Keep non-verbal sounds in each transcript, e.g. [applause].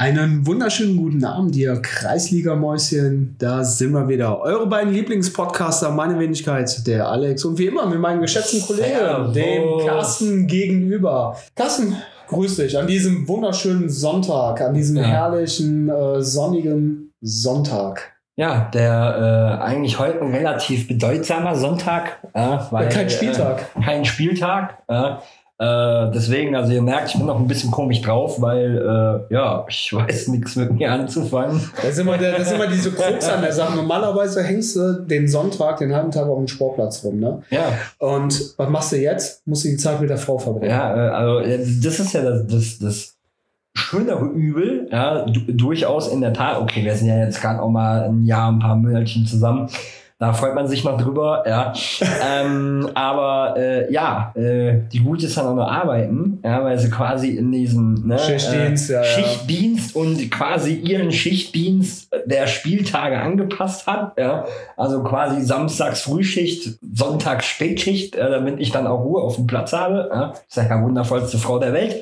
Einen wunderschönen guten Abend, ihr Kreisliga-Mäuschen. Da sind wir wieder. Eure beiden Lieblingspodcaster, meine Wenigkeit, der Alex und wie immer mit meinem geschätzten Kollegen, dem Carsten, gegenüber. Carsten, grüß dich an diesem wunderschönen Sonntag, an diesem Ja. herrlichen, äh, sonnigen Sonntag. Ja, der äh, eigentlich heute ein relativ bedeutsamer Sonntag. Äh, weil, Kein Spieltag. Äh, kein Spieltag. Äh, deswegen, also ihr merkt, ich bin noch ein bisschen komisch drauf, weil äh, ja, ich weiß nichts mit mir anzufangen. Da ist immer, der, das ist immer diese Krux an der Sache. Normalerweise hängst du den Sonntag, den halben Tag auf dem Sportplatz rum, ne? Ja, Und was machst du jetzt? Musst du die Zeit mit der Frau verbringen. ja, äh, also das ist ja das, das, das schönere Übel, ja, du, durchaus in der Tat. Okay, wir sind ja jetzt gerade auch mal ein Jahr, ein paar Monatchen zusammen. Da freut man sich noch drüber, ja. ähm, aber äh, ja, äh, die Gute ist dann auch noch arbeiten, ja, weil sie quasi in diesem ne, Schichtdienst, äh, ja, ja. Schichtdienst und quasi ihren Schichtdienst der Spieltage angepasst hat, ja. Also quasi samstags Frühschicht, sonntags Spätschicht, äh, damit ich dann auch Ruhe auf dem Platz habe. Ja. Ist ja die wundervollste Frau der Welt.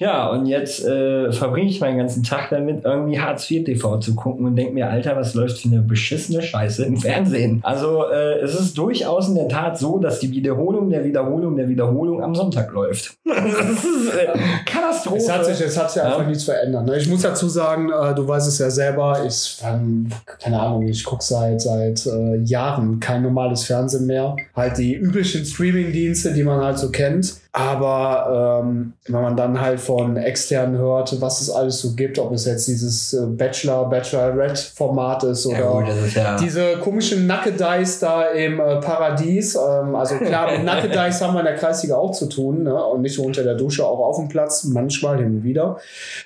Ja, und jetzt äh, verbringe ich meinen ganzen Tag damit, irgendwie Hartz IV TV zu gucken und denke mir, Alter, was läuft für eine beschissene Scheiße im Fernsehen. Also äh, es ist durchaus in der Tat so, dass die Wiederholung der Wiederholung der Wiederholung am Sonntag läuft. [laughs] das ist äh, Katastrophe. Es hat sich, es hat sich Ja. einfach nichts verändert. Ne? Ich muss dazu sagen, äh, du weißt es ja selber, ich, ähm, keine Ahnung, ich gucke seit, seit äh, Jahren kein normales Fernsehen mehr. Halt die üblichen Streaming-Dienste, die man halt so kennt. Aber ähm, wenn man dann halt von externen hört, was es alles so gibt, ob es jetzt dieses äh, Bachelor, Bachelorette-Format ist oder ja, gut, ist ja. diese komischen Nackedeis da im äh, Paradies. Ähm, also klar, mit [laughs] Nackedeis haben wir in der Kreisliga auch zu tun. Ne? Und nicht nur unter der Dusche, auch auf dem Platz, manchmal hin und wieder.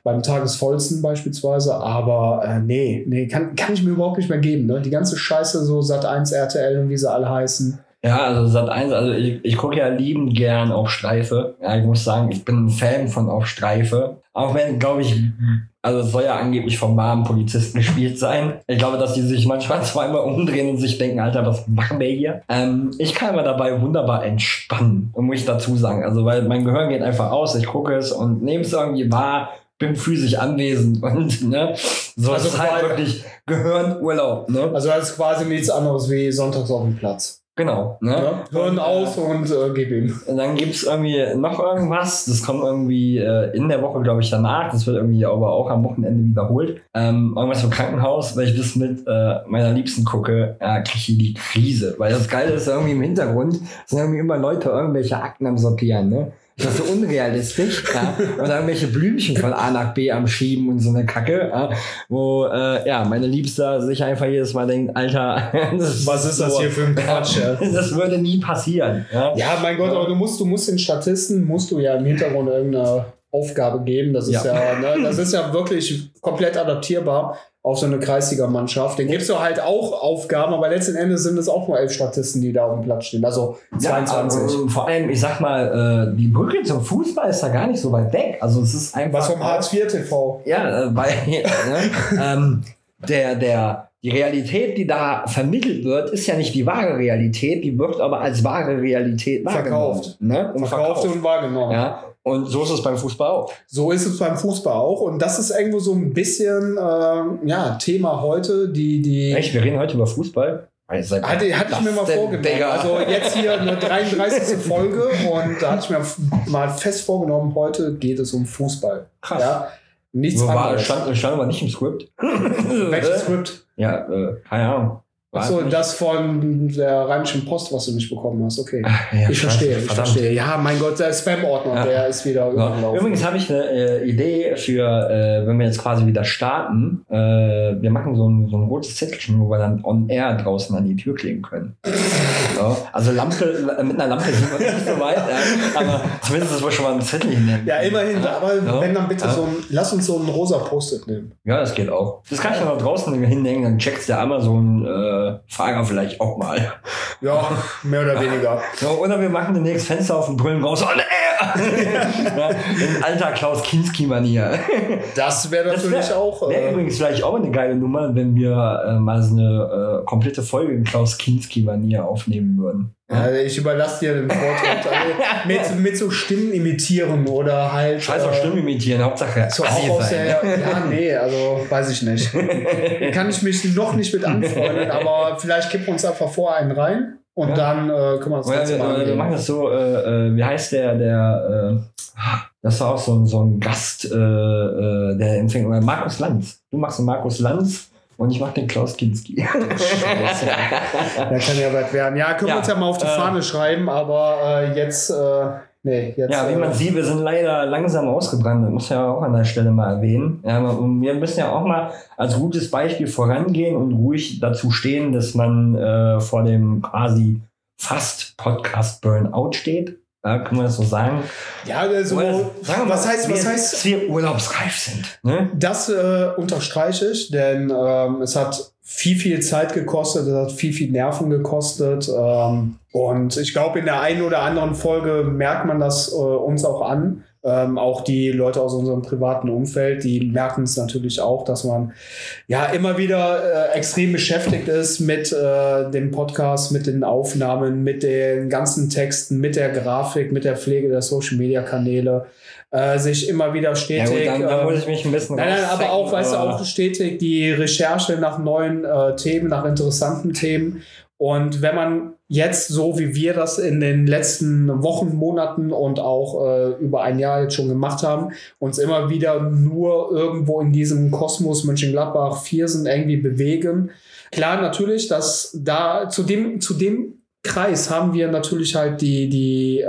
Beim Tagesvollsten beispielsweise. Aber äh, nee, nee, kann, kann ich mir überhaupt nicht mehr geben. Ne? Die ganze Scheiße, so Sat 1, RTL und wie sie alle heißen. Ja, also Sat 1, also ich, ich gucke ja liebend gern auf Streife. Ja, ich muss sagen, ich bin ein Fan von auf Streife. Auch wenn, glaube ich, also es soll ja angeblich vom warmen Polizisten gespielt sein. Ich glaube, dass die sich manchmal [laughs] zweimal umdrehen und sich denken, Alter, was machen wir hier? Ähm, ich kann aber dabei wunderbar entspannen, muss ich dazu sagen. Also, weil mein Gehirn geht einfach aus, ich gucke es und nehme es irgendwie wahr, bin physisch anwesend [laughs] und ne, so Also ist halt wirklich Gehirnurlaub, ne? Also das ist quasi nichts anderes wie sonntags auf dem Platz. Genau, ne? Ne? Hören äh, auf und äh, gib ihm. Und dann gibt's irgendwie noch irgendwas. Das kommt irgendwie äh, in der Woche, glaube ich, danach. Das wird irgendwie aber auch am Wochenende wiederholt. Ähm, irgendwas im Krankenhaus, weil ich das mit äh, meiner Liebsten gucke, ja, kriege ich hier die Krise. Weil das Geile ist irgendwie im Hintergrund, sind irgendwie immer Leute irgendwelche Akten am Sortieren, ne? Das ist so unrealistisch, ja. Oder irgendwelche Blümchen von A nach B am Schieben und so eine Kacke, ja. Wo, äh, ja, meine Liebste sich einfach jedes Mal denkt, Alter, [laughs] das Was ist das so- hier für ein [laughs] Quatsch? Ja? Das würde nie passieren, ja. Ja, mein Gott, aber du musst, du musst den Statisten, musst du ja im Hintergrund irgendeine Aufgabe geben. Das ist ja, Ja. ne, das ist ja wirklich komplett adaptierbar auf so eine Kreisliga-Mannschaft. Den gibst du halt auch Aufgaben, aber letzten Endes sind es auch nur elf Statisten, die da auf dem Platz stehen. Also 22. Ja, ähm, vor allem, ich sag mal, äh, die Brücke zum Fußball ist da gar nicht so weit weg. Also es ist einfach. Was vom Hartz IV TV. Ja, äh, bei, [laughs] ne, ähm, der, der, die Realität, die da vermittelt wird, ist ja nicht die wahre Realität, die wird aber als wahre Realität wahrgenommen. Verkauft. Ne? Und Verkauft verkauft. und wahrgenommen. Ja. Und so ist es beim Fußball auch. So ist es beim Fußball auch. Und das ist irgendwo so ein bisschen ähm, ja, Thema heute, die, die Echt, wir reden heute über Fußball. Also, Hatte, hatte ich mir mal vorgenommen. Also jetzt hier eine [laughs] 33. Folge und da hatte ich mir mal fest vorgenommen, heute geht es um Fußball. Krass. Ja, nichts war, anderes. stand, stand aber nicht im Skript. Welches [laughs] Skript? Ja, äh, keine Ahnung. Achso, nicht- das von der Rheinischen Post, was du nicht bekommen hast. Okay. Ja, ich verstehe, ich verdammt. verstehe. Ja, mein Gott, der Spam-Ordner, Ja. der ist wieder Ja. Übrigens habe ich eine äh, Idee für, äh, wenn wir jetzt quasi wieder starten. Äh, wir machen so ein, so ein rotes Zettelchen, wo wir dann on air draußen an die Tür kleben können. Ja, also Lampe, mit einer Lampe sind wir nicht so weit, ja, aber zumindest, dass wir schon mal ein Zettel hinnehmen. ja, immerhin, aber Ja. wenn dann bitte Ja. so ein, lass uns so ein rosa Post-it nehmen. Ja, das geht auch. Das kann ich dann auch draußen hinhängen, dann checkst der Amazon-Fahrer vielleicht auch mal. Ja, mehr oder weniger. So, oder wir machen demnächst Fenster auf und brüllen raus, on air! [laughs] ja, in alter Klaus Kinski-Manier. Das wäre Das natürlich wär- auch. Wäre Äh, übrigens vielleicht auch eine geile Nummer, wenn wir äh, mal so eine äh, komplette Folge in Klaus Kinski-Manier aufnehmen würden. Also ich überlasse dir den Vortrag. [laughs] Also mit, mit so Stimmen imitieren oder halt. Scheiß auf äh, Stimmen imitieren, Hauptsache So auch aus der, ja, nee, also weiß ich nicht. [laughs] Kann ich mich noch nicht mit anfreunden, aber vielleicht kippen wir uns einfach vor einen rein und Ja. dann äh, können wir das Oder Ganze wir, mal oder wir angehen. machen das so, äh, äh, wie heißt der, der, äh, das war auch so, ein- so ein Gast, äh, äh, der empfängt, Markus Lanz. Du machst den Markus Lanz und ich mach den Klaus Kinski. [laughs] Scheiße. Da kann ja was werden. Ja, können Ja, wir uns ja mal auf die äh, Fahne schreiben, aber äh, jetzt, äh, nee, jetzt. Ja, wie man äh, sieht, wir sind leider langsam ausgebrannt. Das muss ja auch an der Stelle mal erwähnen. Ja, und wir müssen ja auch mal als gutes Beispiel vorangehen und ruhig dazu stehen, dass man äh, vor dem quasi fast Podcast Burnout steht. Ja, können wir das so sagen? Ja, also, Oder sagen wir mal, was heißt, wir, was heißt, dass wir urlaubsreif sind. Ne? Das äh, unterstreiche ich, denn ähm, es hat viel, viel Zeit gekostet, es hat viel, viel Nerven gekostet. Ähm, und ich glaube, in der einen oder anderen Folge merkt man das äh, uns auch an. Ähm, auch die Leute aus unserem privaten Umfeld, die merken es natürlich auch, dass man ja immer wieder äh, extrem beschäftigt ist mit äh, dem Podcast, mit den Aufnahmen, mit den ganzen Texten, mit der Grafik, mit der Pflege der Social Media Kanäle, äh, sich immer wieder Ja, stetig. gut, dann, dann ähm, muss ich mich ein bisschen Nein, nein, aber auch, weißt du, auch stetig die Recherche nach neuen äh, Themen, nach interessanten Themen. Und wenn man jetzt, so wie wir das in den letzten Wochen, Monaten und auch äh, über ein Jahr jetzt schon gemacht haben, uns immer wieder nur irgendwo in diesem Kosmos Mönchengladbach, Viersen irgendwie bewegen. Klar, natürlich, dass da zu dem, zu dem Kreis haben wir natürlich halt die, die, äh,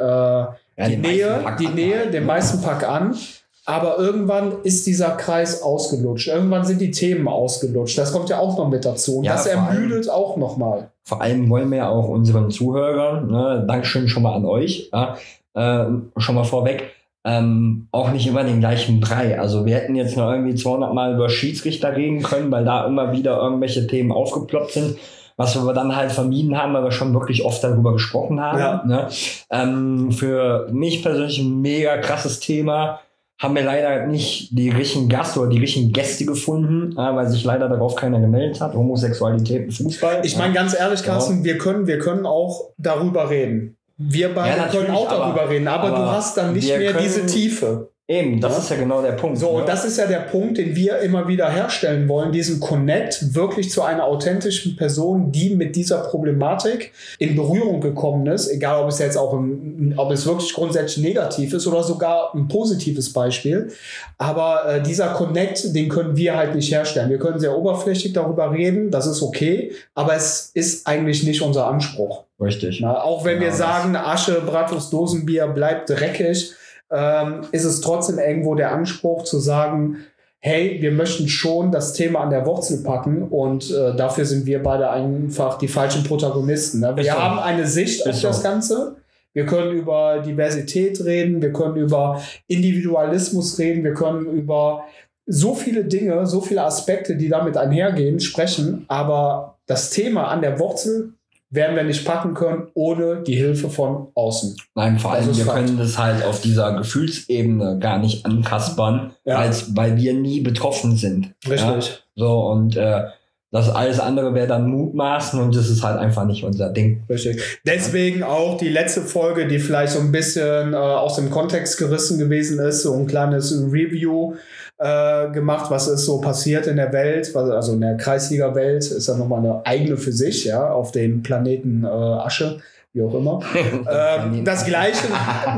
Ja, die Nähe, die Nähe, den meisten Pack an. Aber irgendwann ist dieser Kreis ausgelutscht. Irgendwann sind die Themen ausgelutscht. Das kommt ja auch noch mit dazu. Und Ja, das vor allem- ermüdet auch noch mal. Vor allem wollen wir ja auch unseren Zuhörern, ne, Dankeschön schon mal an euch, ja, äh, schon mal vorweg, ähm, auch nicht immer den gleichen Brei. Also wir hätten jetzt noch irgendwie 200 Mal über Schiedsrichter reden können, weil da immer wieder irgendwelche Themen aufgeploppt sind. Was wir dann halt vermieden haben, weil wir schon wirklich oft darüber gesprochen haben. Ja. Ne? Ähm, für mich persönlich ein mega krasses Thema. Haben wir leider nicht die richtigen Gast oder die richtigen Gäste gefunden, äh, weil sich leider darauf keiner gemeldet hat. Homosexualität im Fußball. Ich meine ganz ehrlich, Ja. Carsten, wir können, wir können auch darüber reden. Wir beide Ja, können auch darüber aber- reden, aber, du aber hast dann nicht mehr können- diese Tiefe. Eben, das ist ja genau der Punkt. So, ne? und das ist ja der Punkt, den wir immer wieder herstellen wollen, diesen Connect wirklich zu einer authentischen Person, die mit dieser Problematik in Berührung gekommen ist, egal ob es jetzt auch, ein, ob es wirklich grundsätzlich negativ ist oder sogar ein positives Beispiel. Aber äh, dieser Connect, den können wir halt nicht herstellen. Wir können sehr oberflächlich darüber reden, das ist okay, aber es ist eigentlich nicht unser Anspruch. Richtig. Na, auch wenn Genau wir sagen, Asche, Bratwurst, Dosenbier bleibt dreckig, ähm, ist es trotzdem irgendwo der Anspruch zu sagen, hey, wir möchten schon das Thema an der Wurzel packen und äh, dafür sind wir beide einfach die falschen Protagonisten. Ne? Wir so. haben eine Sicht auf so. das Ganze. Wir können über Diversität reden, wir können über Individualismus reden, wir können über so viele Dinge, so viele Aspekte, die damit einhergehen, sprechen, aber das Thema an der Wurzel werden wir nicht packen können ohne die Hilfe von außen. Nein, vor allem, wir Fakt. können das halt auf dieser Gefühlsebene gar nicht ankaspern, Ja. als, weil wir nie betroffen sind. Richtig. So, und äh, das alles andere wäre dann Mutmaßen und das ist halt einfach nicht unser Ding. Richtig. Deswegen auch die letzte Folge, die vielleicht so ein bisschen äh, aus dem Kontext gerissen gewesen ist, so ein kleines Review äh, gemacht, was ist so passiert in der Welt, also in der Kreisliga-Welt, ist ja nochmal eine eigene für sich, ja, auf dem Planeten äh, Asche, wie auch immer. [laughs] Ähm, das, gleiche,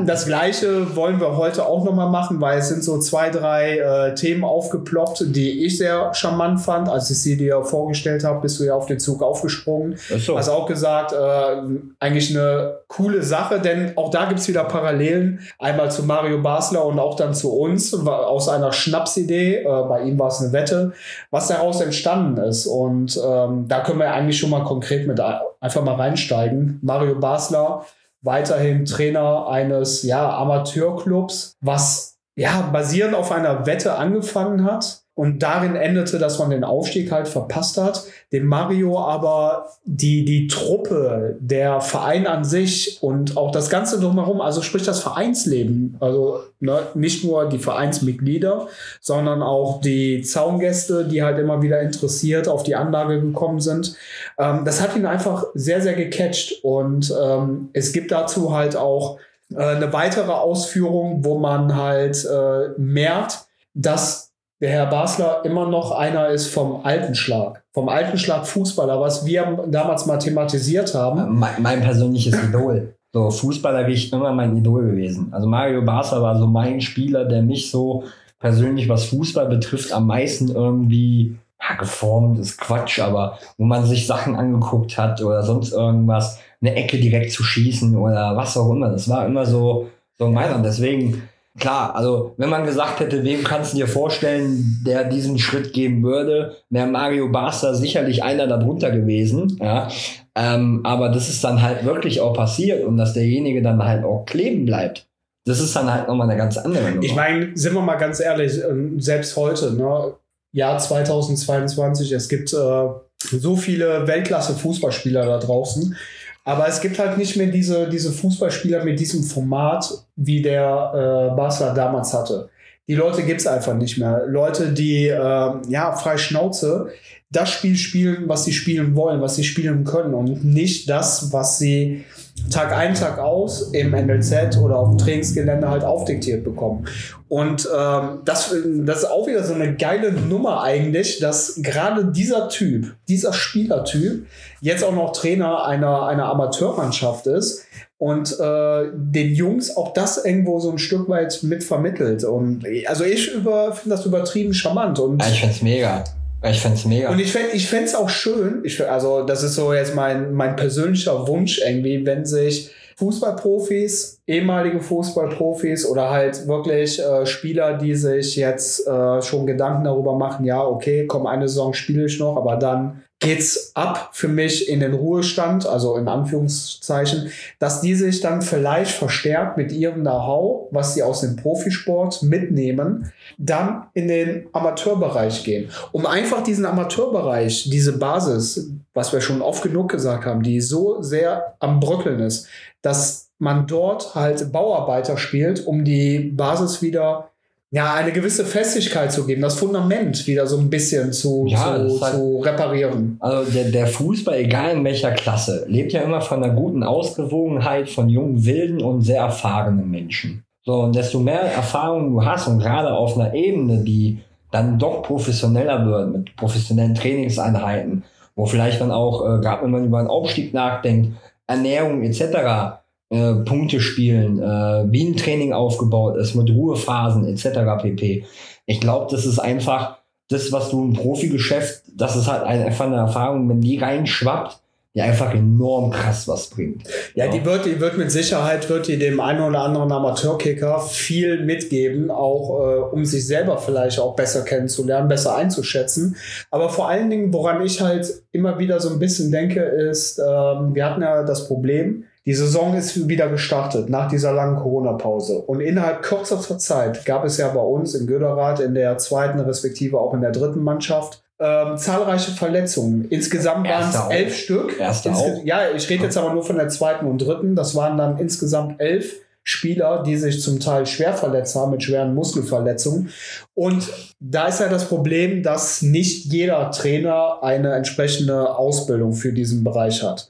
das gleiche wollen wir heute auch nochmal machen, weil es sind so zwei, drei äh, Themen aufgeploppt, die ich sehr charmant fand. Als ich sie dir vorgestellt habe, bist du ja auf den Zug aufgesprungen. So. Hast auch gesagt, äh, eigentlich eine coole Sache, denn auch da gibt's wieder Parallelen. Einmal zu Mario Basler und auch dann zu uns, aus einer Schnapsidee. Äh, bei ihm war es eine Wette, was daraus entstanden ist. Und ähm, da können wir eigentlich schon mal konkret mit einfach mal reinsteigen. Mario Basler, weiterhin Trainer eines ja, Amateurclubs, was ja basierend auf einer Wette angefangen hat und darin endete, dass man den Aufstieg halt verpasst hat. Dem Mario aber die, die Truppe, der Verein an sich und auch das Ganze drumherum, also sprich das Vereinsleben, also ne, nicht nur die Vereinsmitglieder, sondern auch die Zaungäste, die halt immer wieder interessiert auf die Anlage gekommen sind. Ähm, das hat ihn einfach sehr, sehr gecatcht und ähm, es gibt dazu halt auch äh, eine weitere Ausführung, wo man halt äh, merkt, dass der Herr Basler immer noch einer ist vom alten Schlag, vom alten Schlag Fußballer, was wir damals mal thematisiert haben. Mein, mein persönliches Idol. So, Fußballer ich immer mein Idol gewesen. Also Mario Basler war so mein Spieler, der mich so persönlich, was Fußball betrifft, am meisten irgendwie ja, geformt ist Quatsch, aber wo man sich Sachen angeguckt hat oder sonst irgendwas, eine Ecke direkt zu schießen oder was auch immer. Das war immer so, so meiner. Deswegen, klar, also wenn man gesagt hätte, wem kannst du dir vorstellen, der diesen Schritt gehen würde, wäre Mario Barca sicherlich einer darunter gewesen. Ja. Ähm, aber das ist dann halt wirklich auch passiert und dass derjenige dann halt auch kleben bleibt. Das ist dann halt nochmal eine ganz andere Nummer. Ich meine, sind wir mal ganz ehrlich, ähm, selbst heute, ne, Jahr 2022, es gibt äh, so viele Weltklasse-Fußballspieler da draußen. Aber es gibt halt nicht mehr diese, diese Fußballspieler mit diesem Format, wie der äh, Barca damals hatte. Die Leute gibt es einfach nicht mehr. Leute, die äh, ja frei Schnauze das Spiel spielen, was sie spielen wollen, was sie spielen können und nicht das, was sie Tag ein, Tag aus im NLZ oder auf dem Trainingsgelände halt aufdiktiert bekommen. Und ähm, das, das ist auch wieder so eine geile Nummer eigentlich, dass gerade dieser Typ, dieser Spielertyp, jetzt auch noch Trainer einer, einer Amateurmannschaft ist und äh, den Jungs auch das irgendwo so ein Stück weit mit vermittelt. Und also ich über, finde das übertrieben charmant. Und ich finde es mega. Ich fände es mega. Und ich fände ich fänd's auch schön, ich, also das ist so jetzt mein, mein persönlicher Wunsch irgendwie, wenn sich Fußballprofis, ehemalige Fußballprofis oder halt wirklich äh, Spieler, die sich jetzt äh, schon Gedanken darüber machen, ja, okay, komm, eine Saison spiele ich noch, aber dann geht's ab für mich in den Ruhestand, also in Anführungszeichen, dass die sich dann vielleicht verstärkt mit ihrem Know-how, was sie aus dem Profisport mitnehmen, dann in den Amateurbereich gehen. Um einfach diesen Amateurbereich, diese Basis, was wir schon oft genug gesagt haben, die so sehr am Bröckeln ist, dass man dort halt Bauarbeiter spielt, um die Basis wieder ja, eine gewisse Festigkeit zu geben, das Fundament wieder so ein bisschen zu, ja, zu, halt, zu reparieren. Also der, der Fußball, egal in welcher Klasse, lebt ja immer von einer guten Ausgewogenheit von jungen, wilden und sehr erfahrenen Menschen. So, und desto mehr Erfahrung du hast und gerade auf einer Ebene, die dann doch professioneller wird, mit professionellen Trainingseinheiten, wo vielleicht dann auch, äh, gerade wenn man über einen Aufstieg nachdenkt, Ernährung etc., äh, Punkte spielen, äh, wie ein Training aufgebaut ist, mit Ruhephasen etc. pp. Ich glaube, das ist einfach das, was du im Profigeschäft, das ist halt einfach eine Erfahrung, wenn die reinschwappt, die einfach enorm krass was bringt. Ja, ja, die wird, die wird mit Sicherheit, wird die dem einen oder anderen Amateurkicker viel mitgeben, auch äh, um sich selber vielleicht auch besser kennenzulernen, besser einzuschätzen. Aber vor allen Dingen, woran ich halt immer wieder so ein bisschen denke, ist, ähm, wir hatten ja das Problem, die Saison ist wieder gestartet nach dieser langen Corona-Pause. Und innerhalb kürzester Zeit gab es ja bei uns in Göderath in der zweiten respektive auch in der dritten Mannschaft ähm, zahlreiche Verletzungen. Insgesamt waren es elf Stück. Erste Insge ja, ich rede jetzt aber nur von der zweiten und dritten. Das waren dann insgesamt elf Spieler, die sich zum Teil schwer verletzt haben mit schweren Muskelverletzungen. Und da ist ja das Problem, dass nicht jeder Trainer eine entsprechende Ausbildung für diesen Bereich hat.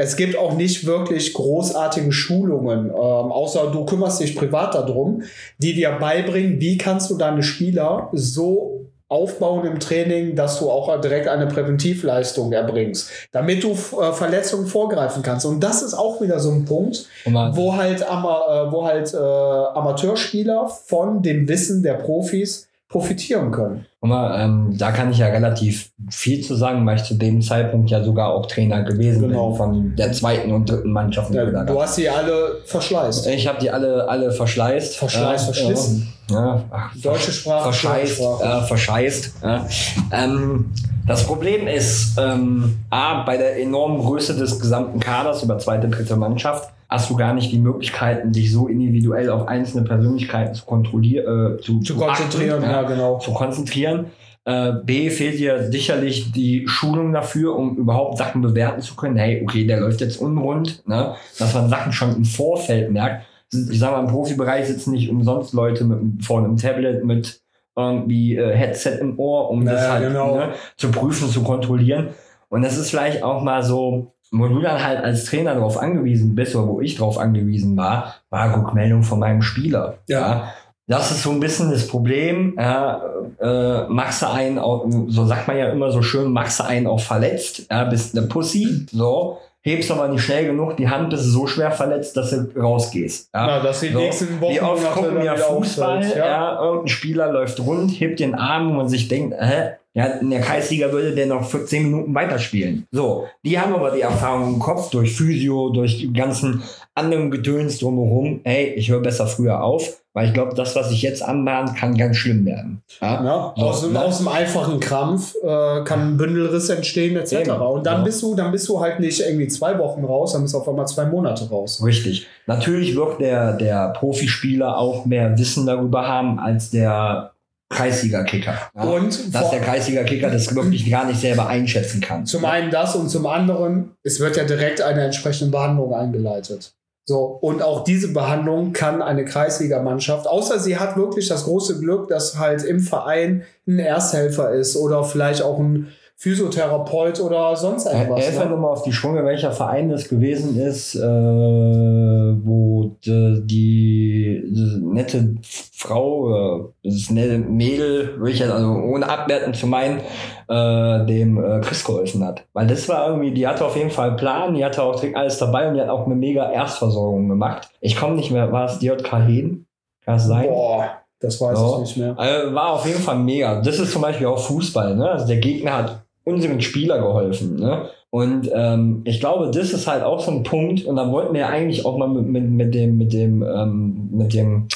Es gibt auch nicht wirklich großartige Schulungen, ähm, außer du kümmerst dich privat darum, die dir beibringen, wie kannst du deine Spieler so aufbauen im Training, dass du auch direkt eine Präventivleistung erbringst, damit du äh, Verletzungen vorgreifen kannst. Und das ist auch wieder so ein Punkt, wo halt, Ama äh, wo halt äh, Amateurspieler von dem Wissen der Profis profitieren können. Mal, ähm, da kann ich ja relativ viel zu sagen, weil ich zu dem Zeitpunkt ja sogar auch Trainer gewesen genau. bin von der zweiten und dritten Mannschaft. Ja, du hast die alle verschleißt. Ich habe die alle alle verschleißt. Verschleißt, äh, verschlissen. Ja, ach, Deutsche Sprache. Verscheißt. Sprache. Äh, verscheißt. Ja. Ähm, das Problem ist, ähm, A, bei der enormen Größe des gesamten Kaders über zweite, dritte Mannschaft, hast du gar nicht die Möglichkeiten, dich so individuell auf einzelne Persönlichkeiten zu kontrollieren, äh, zu, zu, konzentrieren, achten, ja, genau. Zu konzentrieren. Äh, B fehlt dir sicherlich die Schulung dafür, um überhaupt Sachen bewerten zu können. Hey, okay, der läuft jetzt unrund, ne? dass man Sachen schon im Vorfeld merkt. Ich sage mal, im Profibereich sitzen nicht umsonst Leute mit, vor einem Tablet mit irgendwie äh, Headset im Ohr, um Ja, das halt genau. ne, zu prüfen, zu kontrollieren. Und das ist vielleicht auch mal so, wo du dann halt als Trainer darauf angewiesen bist, oder wo ich darauf angewiesen war, war Rückmeldung von meinem Spieler. Ja. Das ist so ein bisschen das Problem. Ja, äh, machst du einen, auch, so sagt man ja immer so schön, machst du einen auch verletzt, ja, bist eine Pussy, so, hebst aber nicht schnell genug die Hand, bist du so schwer verletzt, dass du rausgehst. Ja. Na, dass die So, nächsten Wochen Wie oft gucken wir Fußball, auffällt, ja. irgendein Spieler läuft rund, hebt den Arm und man sich denkt, hä? Ja, in der Kreisliga würde der noch für 10 Minuten weiterspielen. So, die haben aber die Erfahrung im Kopf durch Physio, durch die ganzen anderen Gedöns drumherum. Hey, ich höre besser früher auf, weil ich glaube, das, was ich jetzt anbahn, kann ganz schlimm werden. Ja? Ja, So, aus, dem, ne? aus dem einfachen Krampf äh, kann ein Bündelriss entstehen etc. Eben. Und dann Ja. bist du, dann bist du halt nicht irgendwie zwei Wochen raus, dann bist du auf einmal zwei Monate raus. Richtig. Natürlich wird der, der Profispieler auch mehr Wissen darüber haben als der Kreisliga-Kicker. Ja? Und dass der Kreisliga-Kicker das wirklich gar nicht selber einschätzen kann. Zum einen das und zum anderen, es wird ja direkt eine entsprechende Behandlung eingeleitet. So, und auch diese Behandlung kann eine Kreisligamannschaft, außer sie hat wirklich das große Glück, dass halt im Verein ein Ersthelfer ist oder vielleicht auch ein Physiotherapeut oder sonst irgendwas. Helfer Ne? nochmal auf die Sprünge, welcher Verein das gewesen ist, äh, wo die, die, die nette Frau, äh, das nette Mädel, ich jetzt also ohne abwerten zu meinen, äh, dem äh, Chris geholfen hat. Weil das war irgendwie, die hatte auf jeden Fall einen Plan, die hatte auch alles dabei und die hat auch eine mega Erstversorgung gemacht. Ich komme nicht mehr, war es DJK Heden? Kann es sein? Boah, das weiß So. ich nicht mehr. Also war auf jeden Fall mega. Das ist zum Beispiel auch Fußball. Ne? Also der Gegner hat unseren Spieler geholfen. Ne? Und ähm, ich glaube, das ist halt auch so ein Punkt. Und da wollten wir eigentlich auch mal mit, mit, mit dem, mit dem, ähm, mit dem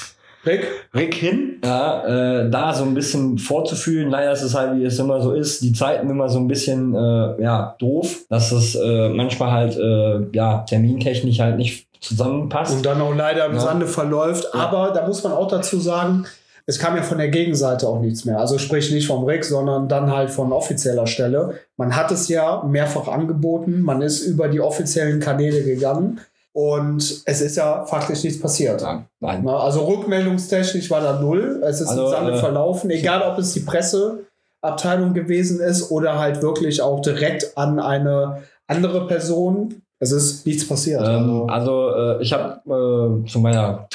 Rick? Rick hin, ja, äh, da so ein bisschen vorzufühlen. Es ist halt, wie es immer so ist, die Zeiten immer so ein bisschen äh, ja, doof, dass es äh, manchmal halt äh, ja, termintechnisch halt nicht zusammenpasst. Und dann auch leider im Ja. Sande verläuft. Aber da muss man auch dazu sagen, es kam ja von der Gegenseite auch nichts mehr. Also sprich nicht vom Rick, sondern dann halt von offizieller Stelle. Man hat es ja mehrfach angeboten, man ist über die offiziellen Kanäle gegangen und es ist ja faktisch nichts passiert. Nein. Na, Also rückmeldungstechnisch war da null. Es ist Also, im äh, verlaufen, egal ob es die Presseabteilung gewesen ist oder halt wirklich auch direkt an eine andere Person. Es ist nichts passiert. Ähm, Also- also äh, ich habe äh, zu meiner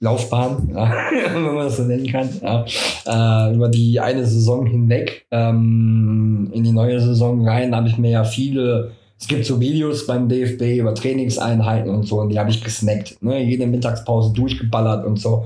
Trainerlaufbahn, [laughs] ja, wenn man das so nennen kann, ja, äh, über die eine Saison hinweg ähm, in die neue Saison rein, habe ich mir ja viele, es gibt so Videos beim DFB über Trainingseinheiten und so, und die habe ich gesnackt, ne, jede Mittagspause durchgeballert und so.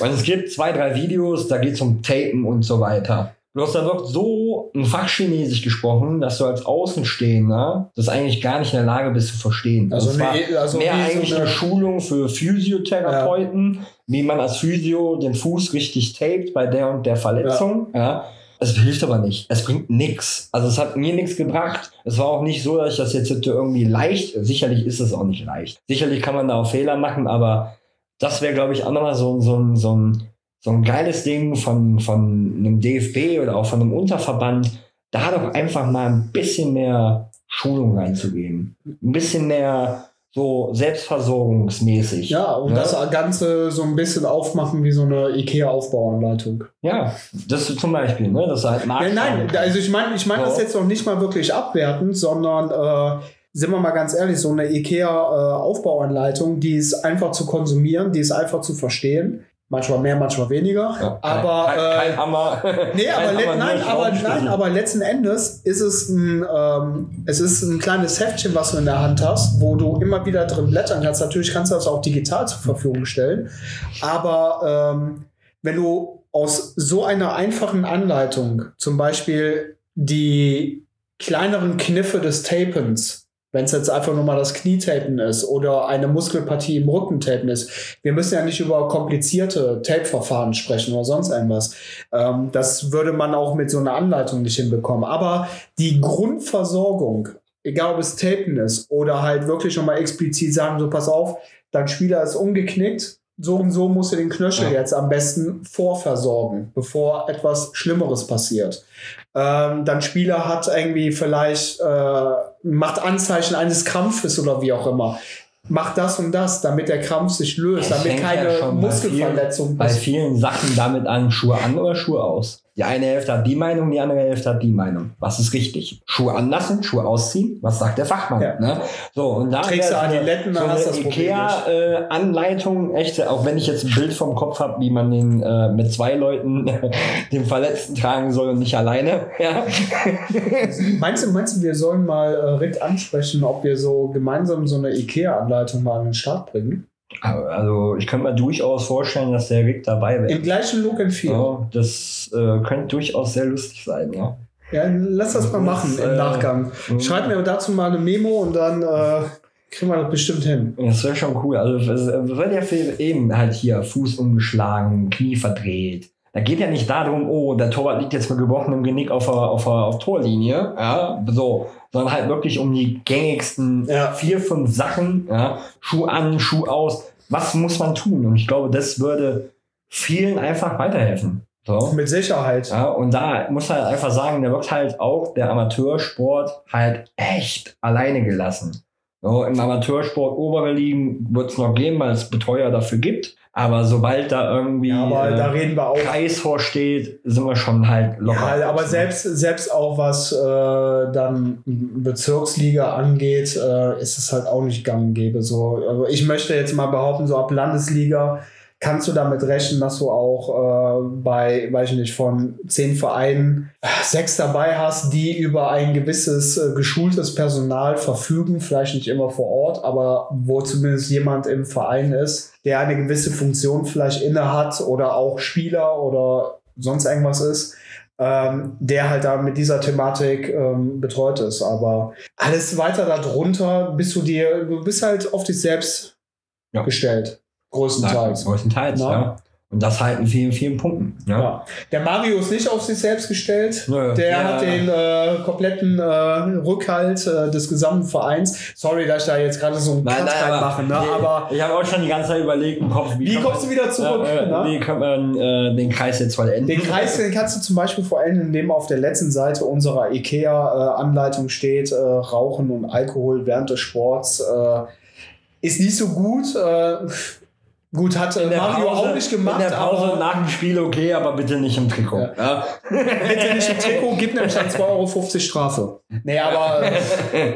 Und es gibt zwei, drei Videos, da geht es um Tapen und so weiter. Du hast da doch so ein Fachchinesisch gesprochen, dass du als Außenstehender das eigentlich gar nicht in der Lage bist zu verstehen. Also es war eine- also mehr wie so eigentlich eine- eine Schulung für Physiotherapeuten, wie man als Physio den Fuß richtig tapet bei der und der Verletzung. Ja. Es hilft aber nicht. Es bringt nichts. Also es hat mir nichts gebracht. Es war auch nicht so, dass ich das jetzt hätte irgendwie leicht, sicherlich ist es auch nicht leicht. Sicherlich kann man da auch Fehler machen, aber das wäre, glaube ich, auch nochmal so, so, so, ein, so ein geiles Ding von, von einem DFB oder auch von einem Unterverband, da doch einfach mal ein bisschen mehr Schulung reinzugeben. Ein bisschen mehr so selbstversorgungsmäßig. Ja, und Ja. das Ganze so ein bisschen aufmachen wie so eine IKEA-Aufbauanleitung. Ja, das ist zum Beispiel, ne? Das ist halt Ja, Markt. nein, also ich meine ich mein das So. jetzt noch nicht mal wirklich abwertend, sondern äh, sind wir mal ganz ehrlich, so eine IKEA-Aufbauanleitung, die ist einfach zu konsumieren, die ist einfach zu verstehen. Manchmal mehr, manchmal weniger. Ja, aber kein, kein, äh, kein Hammer. Nee, aber, Hammer, nein, aber, nein, aber letzten Endes ist es ein, ähm, es ist ein kleines Heftchen, was du in der Hand hast, wo du immer wieder drin blättern kannst. Natürlich kannst du das auch digital zur Verfügung stellen. Aber ähm, wenn du aus so einer einfachen Anleitung zum Beispiel die kleineren Kniffe des Tapens, wenn es jetzt einfach nur mal das Knietapen ist oder eine Muskelpartie im Rückentapen ist. Wir müssen ja nicht über komplizierte Tape-Verfahren sprechen oder sonst irgendwas. Ähm, das würde man auch mit so einer Anleitung nicht hinbekommen. Aber die Grundversorgung, egal ob es Tapen ist oder halt wirklich nochmal explizit sagen, so pass auf, dein Spieler ist umgeknickt, so und so musst du den Knöchel Ja. jetzt am besten vorversorgen, bevor etwas Schlimmeres passiert. Ähm, dann Spieler hat irgendwie vielleicht, äh, macht Anzeichen eines Krampfes oder wie auch immer. Macht das und das, damit der Krampf sich löst, damit ja keine bei Muskelverletzung bei passiert. vielen Sachen damit an, Schuhe an oder Schuhe aus. Die eine Hälfte hat die Meinung, die andere Hälfte hat die Meinung. Was ist richtig? Schuhe anlassen, Schuhe ausziehen? Was sagt der Fachmann? Ja. Ne? So, und da Trägst du wäre so eine- Adiletten, dann so eine Ikea-Anleitung, echte, auch wenn ich jetzt ein Bild vom Kopf habe, wie man den äh, mit zwei Leuten [laughs] den Verletzten tragen soll und nicht alleine. [laughs] Ja. Meinst du, meinst du, wir sollen mal äh, Rick ansprechen, ob wir so gemeinsam so eine IKEA-Anleitung mal an den Start bringen? Also ich könnte mir durchaus vorstellen, dass der Rick dabei wäre. Im gleichen Look and Feel. Ja, das äh, könnte durchaus sehr lustig sein, ja. Ja, lass das mal machen im Äh, Nachgang. Schreib mir dazu mal eine Memo und dann äh, kriegen wir das bestimmt hin. Das wäre schon cool. Also es wird ja eben halt hier Fuß umgeschlagen, Knie verdreht. Da geht ja nicht darum, oh, der Torwart liegt jetzt mit gebrochenem Genick auf der, auf der auf Torlinie, ja, so, sondern halt wirklich um die gängigsten Ja. vier, fünf Sachen, ja, Schuh an, Schuh aus. Was muss man tun? Und ich glaube, das würde vielen einfach weiterhelfen. So. Mit Sicherheit. Ja, und da muss halt einfach sagen, da wird halt auch der Amateursport halt echt alleine gelassen. So, Im Amateursport obere Ligen wird es noch geben, weil es Betreuer dafür gibt. Aber sobald da irgendwie Ja, aber äh, da reden wir auch. Kreis vorsteht, sind wir schon halt locker. Ja, aber selbst, selbst auch was äh, dann Bezirksliga angeht, äh, ist es halt auch nicht gang und gäbe. So. Also ich möchte jetzt mal behaupten, so ab Landesliga kannst du damit rechnen, dass du auch äh, bei, weiß ich nicht, von zehn Vereinen äh, sechs dabei hast, die über ein gewisses äh, geschultes Personal verfügen, vielleicht nicht immer vor Ort, aber wo zumindest jemand im Verein ist, der eine gewisse Funktion vielleicht inne hat oder auch Spieler oder sonst irgendwas ist ähm, der halt da mit dieser Thematik ähm, betreut ist. Aber alles weiter darunter bist du dir, du bist halt auf dich selbst Ja. gestellt. Größtenteils. Größtenteils, Ja. Und das halt in vielen, vielen Punkten. Ja. Ja. Der Mario ist nicht auf sich selbst gestellt. Nö, Der ja. hat den äh, kompletten äh, Rückhalt äh, des gesamten Vereins. Sorry, dass ich da jetzt gerade so einen Nein, Cut nein, reinmache, ne? nee, aber ich habe auch schon die ganze Zeit überlegt im Kopf, wie kann kommst du wieder zurück? man, äh, ne? wie kann man äh, den Kreis jetzt vollenden? Den Kreis den kannst du zum Beispiel allem, indem auf der letzten Seite unserer IKEA-Anleitung steht, äh, Rauchen und Alkohol während des Sports äh, ist nicht so gut. Äh, gut, hat äh, In der Mario Pause- auch nicht gemacht, In der Pause nach dem Spiel okay, aber bitte nicht im Trikot. Ja. Ja. bitte nicht im Trikot, gibt nämlich dann 2,50 Euro Strafe. Nee, aber äh,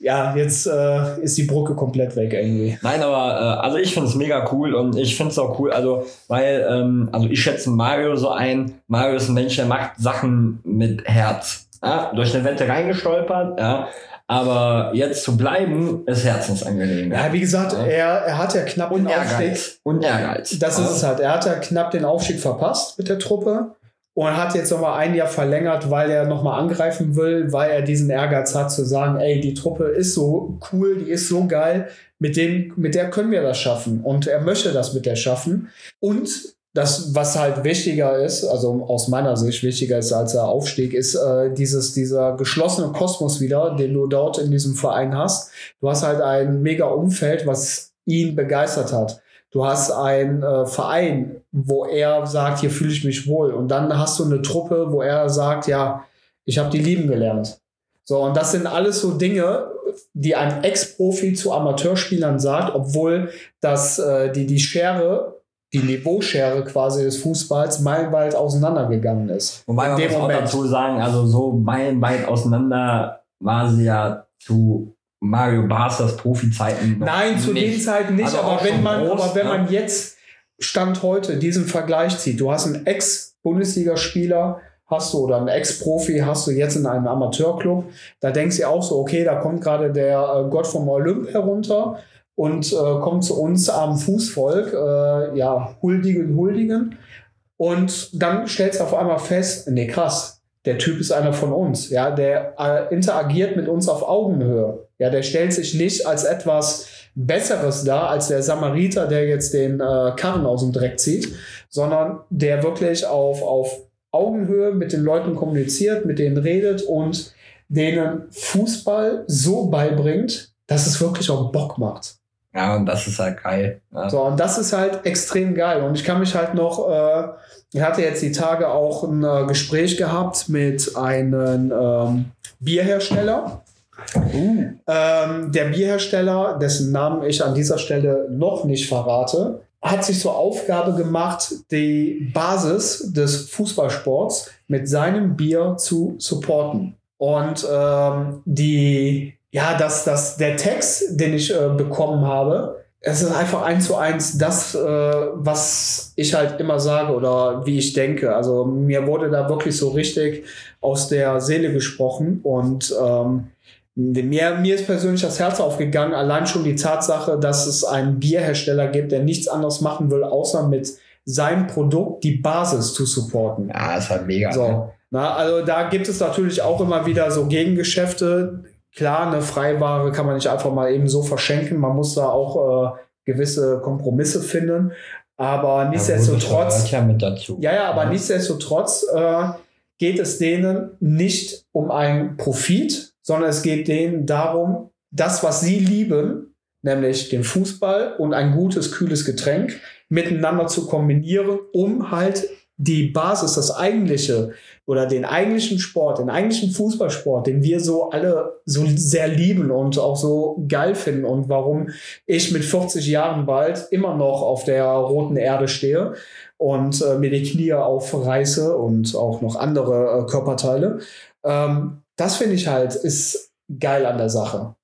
ja, jetzt äh, ist die Brücke komplett weg irgendwie. Nein, aber äh, also ich finde es mega cool und ich finde es auch cool, also weil, ähm, also ich schätze Mario so ein, Mario ist ein Mensch, der macht Sachen mit Herz. Ja? Durch eine Wette reingestolpert, ja. Aber jetzt zu bleiben, ist Herzensangelegenheit. Ja, wie gesagt, Ja. er, er hat ja knapp Und den Aufstieg. Ehrgeiz. Und Ehrgeiz. Das ist es halt. Er hat ja knapp den Aufstieg verpasst mit der Truppe und hat jetzt nochmal ein Jahr verlängert, weil er nochmal angreifen will, weil er diesen Ehrgeiz hat zu sagen, ey, die Truppe ist so cool, die ist so geil, mit, dem, mit der können wir das schaffen. Und er möchte das mit der schaffen. Und das, was halt wichtiger ist, also aus meiner Sicht wichtiger ist als der Aufstieg, ist äh, dieses, dieser geschlossene Kosmos wieder, den du dort in diesem Verein hast. Du hast halt ein mega Umfeld, was ihn begeistert hat. Du hast einen äh, Verein, wo er sagt, hier fühle ich mich wohl. Und dann hast du eine Truppe, wo er sagt, ja, ich habe die lieben gelernt. So, und das sind alles so Dinge, die ein Ex-Profi zu Amateurspielern sagt, obwohl das, äh, die, die Schere, die Niveauschere quasi des Fußballs meilenweit auseinandergegangen ist. Wobei man muss auch dazu sagen, also so meilenweit auseinander war sie ja zu Mario Barsters Profizeiten. Nein, zu den nicht. Zeiten nicht, Also aber wenn man, groß, aber wenn ne? man jetzt Stand heute diesen Vergleich zieht, du hast einen Ex-Bundesligaspieler, hast du oder einen Ex-Profi hast du jetzt in einem Amateurclub, da denkst du auch so, okay, da kommt gerade der äh, Gott vom Olymp herunter und äh, kommt zu uns am Fußvolk, äh, ja, huldigen, huldigen. Und dann stellst du auf einmal fest, nee, krass, der Typ ist einer von uns. Ja, der äh, interagiert mit uns auf Augenhöhe. Ja, der stellt sich nicht als etwas Besseres dar, als der Samariter, der jetzt den äh, Karren aus dem Dreck zieht, sondern der wirklich auf, auf Augenhöhe mit den Leuten kommuniziert, mit denen redet und denen Fußball so beibringt, dass es wirklich auch Bock macht. Ja, und das ist halt geil. Ja. So, und das ist halt extrem geil. Und ich kann mich halt noch, äh, ich hatte jetzt die Tage auch ein äh, Gespräch gehabt mit einem ähm, Bierhersteller. Uh. Ähm, der Bierhersteller, dessen Namen ich an dieser Stelle noch nicht verrate, hat sich zur Aufgabe gemacht, die Basis des Fußballsports mit seinem Bier zu supporten. Und ähm, die, ja, das, das, der Text, den ich äh, bekommen habe, es ist einfach eins zu eins das, äh, was ich halt immer sage oder wie ich denke. Also mir wurde da wirklich so richtig aus der Seele gesprochen und ähm, mir, mir ist persönlich das Herz aufgegangen, allein schon die Tatsache, dass es einen Bierhersteller gibt, der nichts anderes machen will, außer mit seinem Produkt die Basis zu supporten. Ja, ist halt mega. So. Ne? Na, also da gibt es natürlich auch immer wieder so Gegengeschäfte. Klar, eine Freiware kann man nicht einfach mal eben so verschenken. Man muss da auch äh, gewisse Kompromisse finden. Aber nichtsdestotrotz. Ja, mit dazu. ja, ja, aber ja. nichtsdestotrotz äh, geht es denen nicht um einen Profit, sondern es geht denen darum, das, was sie lieben, nämlich den Fußball und ein gutes, kühles Getränk, miteinander zu kombinieren, um halt die Basis, das eigentliche oder den eigentlichen Sport, den eigentlichen Fußballsport, den wir so alle so sehr lieben und auch so geil finden und warum ich mit 40 Jahren bald immer noch auf der roten Erde stehe und äh, mir die Knie aufreiße und auch noch andere äh, Körperteile. Ähm, das finde ich halt, ist geil an der Sache.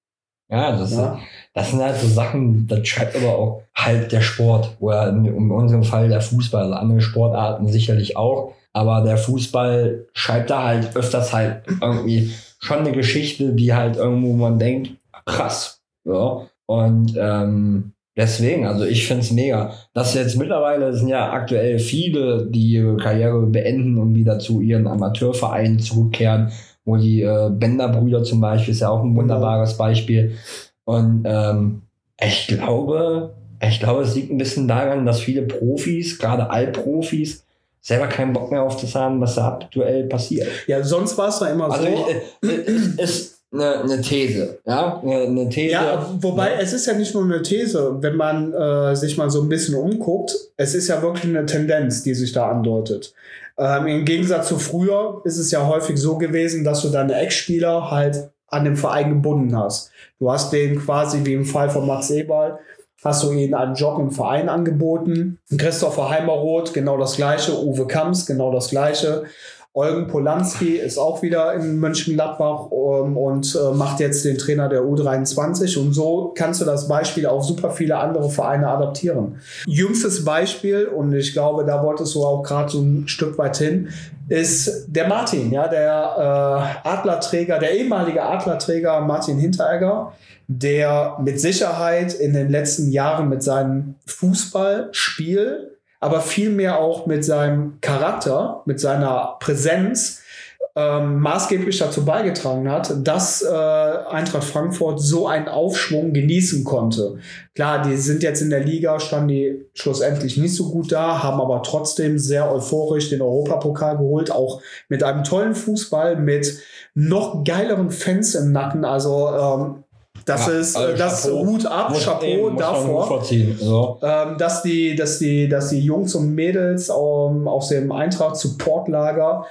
Ja, das, ja. Das sind halt so Sachen, das schreibt aber auch halt der Sport oder in, in unserem Fall der Fußball, also andere Sportarten sicherlich auch. Aber der Fußball schreibt da halt öfters halt irgendwie schon eine Geschichte, die halt irgendwo man denkt, krass. Ja. Und ähm, deswegen, also ich finde es mega. Dass jetzt mittlerweile sind ja aktuell viele, die ihre Karriere beenden und wieder zu ihren Amateurvereinen zurückkehren wo die äh, Bender-Brüder zum Beispiel ist ja auch ein wunderbares Beispiel. Und ähm, ich glaube, ich glaube, es liegt ein bisschen daran, dass viele Profis, gerade Allprofis, selber keinen Bock mehr auf das haben, was da aktuell passiert. Ja, sonst war es da immer also so. Also ist, ist eine, eine These, ja, eine These. Ja, wobei es ist ja nicht nur eine These, wenn man äh, sich mal so ein bisschen umguckt, es ist ja wirklich eine Tendenz, die sich da andeutet. Ähm, Im Gegensatz zu früher ist es ja häufig so gewesen, dass du deine Ex-Spieler halt an dem Verein gebunden hast. Du hast den quasi wie im Fall von Max Eberl, hast du ihnen einen Job im Verein angeboten. Christopher Heimeroth, genau das gleiche. Uwe Kamps, genau das gleiche. Eugen Polanski ist auch wieder in Mönchengladbach ähm, und äh, macht jetzt den Trainer der U23. Und so kannst du das Beispiel auf super viele andere Vereine adaptieren. Jüngstes Beispiel, und ich glaube, da wolltest du auch gerade so ein Stück weit hin, ist der Martin, ja, der äh, Adlerträger, der ehemalige Adlerträger Martin Hinteregger, der mit Sicherheit in den letzten Jahren mit seinem Fußballspiel aber vielmehr auch mit seinem Charakter, mit seiner Präsenz ähm, maßgeblich dazu beigetragen hat, dass äh, Eintracht Frankfurt so einen Aufschwung genießen konnte. Klar, die sind jetzt in der Liga, standen die schlussendlich nicht so gut da, haben aber trotzdem sehr euphorisch den Europapokal geholt, auch mit einem tollen Fußball, mit noch geileren Fans im Nacken. Also ähm, das ja, ist also das Chapeau, Hut ab, Chapeau eben, davor, so. ähm, dass die, dass die, dass die Jungs und Mädels ähm, aus dem Eintracht Supportlager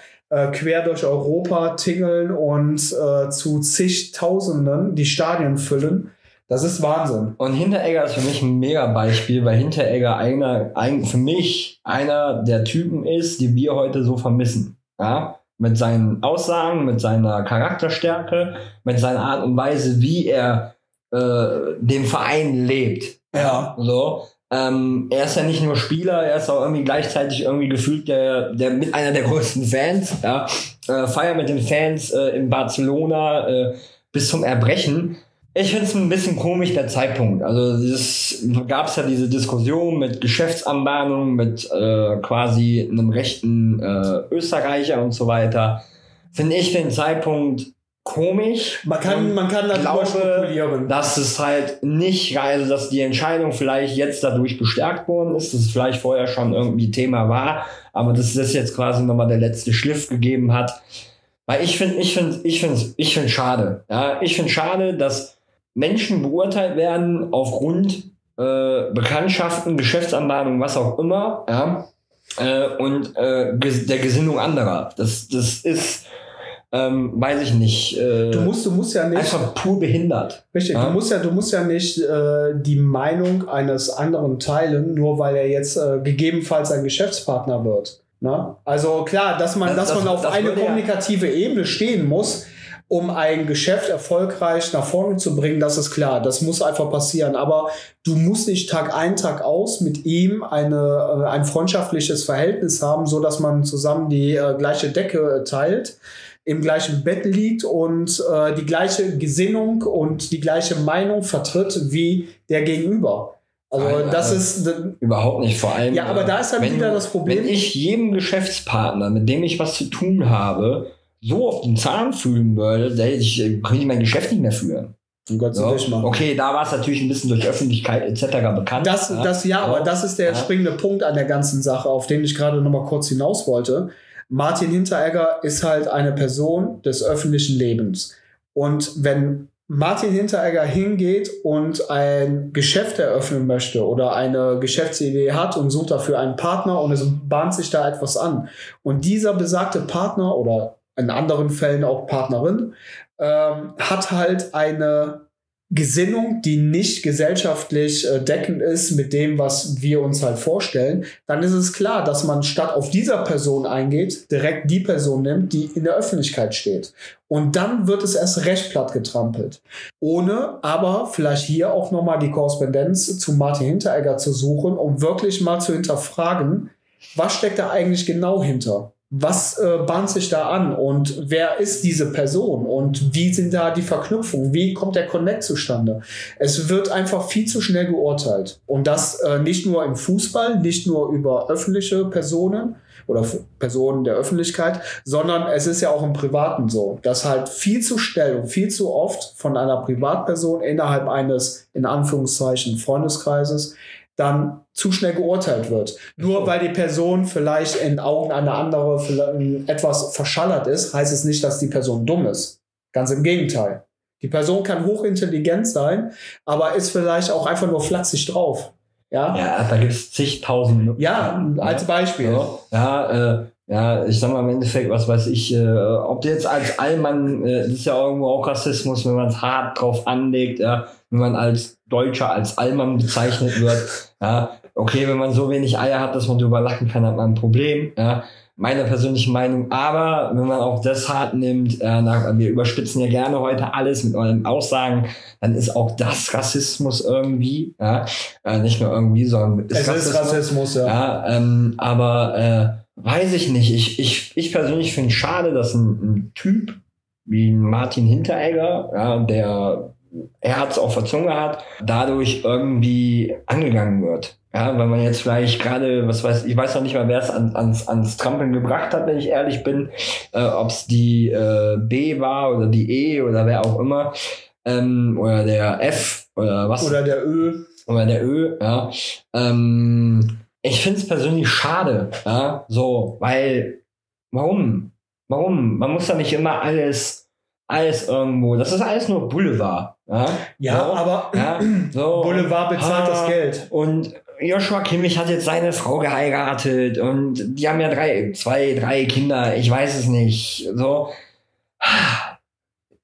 quer durch Europa tingeln und äh, zu zigtausenden die Stadien füllen. Das ist Wahnsinn. Und Hinteregger ist für mich ein mega Beispiel, weil Hinteregger einer, ein, für mich einer der Typen ist, die wir heute so vermissen. Ja? mit seinen Aussagen, mit seiner Charakterstärke, mit seiner Art und Weise, wie er äh, den Verein lebt. Ja. So. Ähm, er ist ja nicht nur Spieler, er ist auch irgendwie gleichzeitig irgendwie gefühlt der, der mit einer der größten Fans. Ja. Äh, feiert mit den Fans äh, in Barcelona äh, bis zum Erbrechen. Ich finde es ein bisschen komisch, der Zeitpunkt. Also es gab es ja diese Diskussion mit Geschäftsanbahnung, mit äh, quasi einem rechten äh, Österreicher und so weiter. Finde ich den Zeitpunkt komisch. Man kann, man kann darüber spekulieren. Dass es halt nicht, also dass die Entscheidung vielleicht jetzt dadurch bestärkt worden ist, dass es vielleicht vorher schon irgendwie Thema war, aber dass das jetzt quasi nochmal der letzte Schliff gegeben hat. Weil ich finde, ich finde, ich finde, ich finde schade. Ja, ich finde schade, dass Menschen beurteilt werden aufgrund äh, Bekanntschaften, Geschäftsanbahnung, was auch immer, ja, äh, und äh, der Gesinnung anderer. Das, das ist, ähm, weiß ich nicht. Äh, du musst, du musst ja nicht. Einfach pur behindert. Richtig, ja? du musst ja, du musst ja nicht äh, die Meinung eines anderen teilen, nur weil er jetzt äh, gegebenenfalls ein Geschäftspartner wird. Na? Also klar, dass man, das, dass man auf eine kommunikative ja. Ebene stehen muss, um ein Geschäft erfolgreich nach vorne zu bringen, das ist klar. Das muss einfach passieren. Aber du musst nicht Tag ein, Tag aus mit ihm eine, äh, ein freundschaftliches Verhältnis haben, so dass man zusammen die äh, gleiche Decke äh, teilt im gleichen Bett liegt und äh, die gleiche Gesinnung und die gleiche Meinung vertritt wie der Gegenüber. Also Nein, das ist überhaupt nicht vor allem. Ja, aber da ist dann wieder das Problem. Wenn ich jedem Geschäftspartner, mit dem ich was zu tun habe, so auf den Zahn fühlen würde, da ich, könnte ich mein Geschäft nicht mehr führen. Um Gott so. Okay, da war es natürlich ein bisschen durch Öffentlichkeit etc. bekannt. Das, ja, das, ja, aber das ist der ja. springende Punkt an der ganzen Sache, auf den ich gerade noch mal kurz hinaus wollte. Martin Hinteregger ist halt eine Person des öffentlichen Lebens. Und wenn Martin Hinteregger hingeht und ein Geschäft eröffnen möchte oder eine Geschäftsidee hat und sucht dafür einen Partner und es bahnt sich da etwas an. Und dieser besagte Partner oder in anderen Fällen auch Partnerin, ähm, hat halt eine Gesinnung, die nicht gesellschaftlich äh, deckend ist mit dem, was wir uns halt vorstellen, dann ist es klar, dass man statt auf dieser Person eingeht, direkt die Person nimmt, die in der Öffentlichkeit steht. Und dann wird es erst recht platt getrampelt. Ohne aber vielleicht hier auch nochmal die Korrespondenz zu Martin Hinteregger zu suchen, um wirklich mal zu hinterfragen, was steckt da eigentlich genau hinter? Was äh, bahnt sich da an? Und wer ist diese Person? Und wie sind da die Verknüpfungen, wie kommt der Connect zustande. Es wird einfach viel zu schnell geurteilt. Und das äh, nicht nur im Fußball, nicht nur über öffentliche Personen oder Personen der Öffentlichkeit, sondern es ist ja auch im Privaten so, dass halt viel zu schnell und viel zu oft von einer Privatperson innerhalb eines in Anführungszeichen Freundeskreises dann zu schnell geurteilt wird. Nur weil die Person vielleicht in Augen einer anderen etwas verschallert ist, heißt es nicht, dass die Person dumm ist. Ganz im Gegenteil. Die Person kann hochintelligent sein, aber ist vielleicht auch einfach nur flachsig drauf. Ja, ja da gibt es zigtausend. Ja, als Beispiel. Ja, äh, ja, ich sag mal im Endeffekt, was weiß ich, äh, ob du jetzt als Allmann, äh, das ist ja irgendwo auch Rassismus, wenn man es hart drauf anlegt, ja, wenn man als Deutscher als Allmann bezeichnet wird, [laughs] ja, okay, wenn man so wenig Eier hat, dass man drüber lachen kann, hat man ein Problem, ja, meine persönliche Meinung, aber wenn man auch das hart nimmt, äh, nach, wir überspitzen ja gerne heute alles mit euren Aussagen, dann ist auch das Rassismus irgendwie, ja, äh, nicht nur irgendwie, sondern ist es Rassismus, ist Rassismus, ja. ja. Ähm, aber äh, weiß ich nicht, ich, ich, ich persönlich finde es schade, dass ein, ein Typ wie Martin Hinteregger, ja, der er hat es auf der Zunge hat, dadurch irgendwie angegangen wird. Ja, weil man jetzt vielleicht gerade, was weiß ich, weiß noch nicht mal, wer es an, ans, ans Trampeln gebracht hat, wenn ich ehrlich bin, äh, ob es die äh, B war oder die E oder wer auch immer, ähm, oder der F oder was. Oder der Ö. Oder der Ö, ja. Ähm, ich finde es persönlich schade, ja, so, weil, warum? Warum? Man muss da nicht immer alles alles irgendwo. Das ist alles nur Boulevard. Ja, ja so, aber ja, [clears throat] so. Boulevard bezahlt ah, das Geld. Und Joshua Kimmich hat jetzt seine Frau geheiratet und die haben ja drei, zwei, drei Kinder. Ich weiß es nicht. So.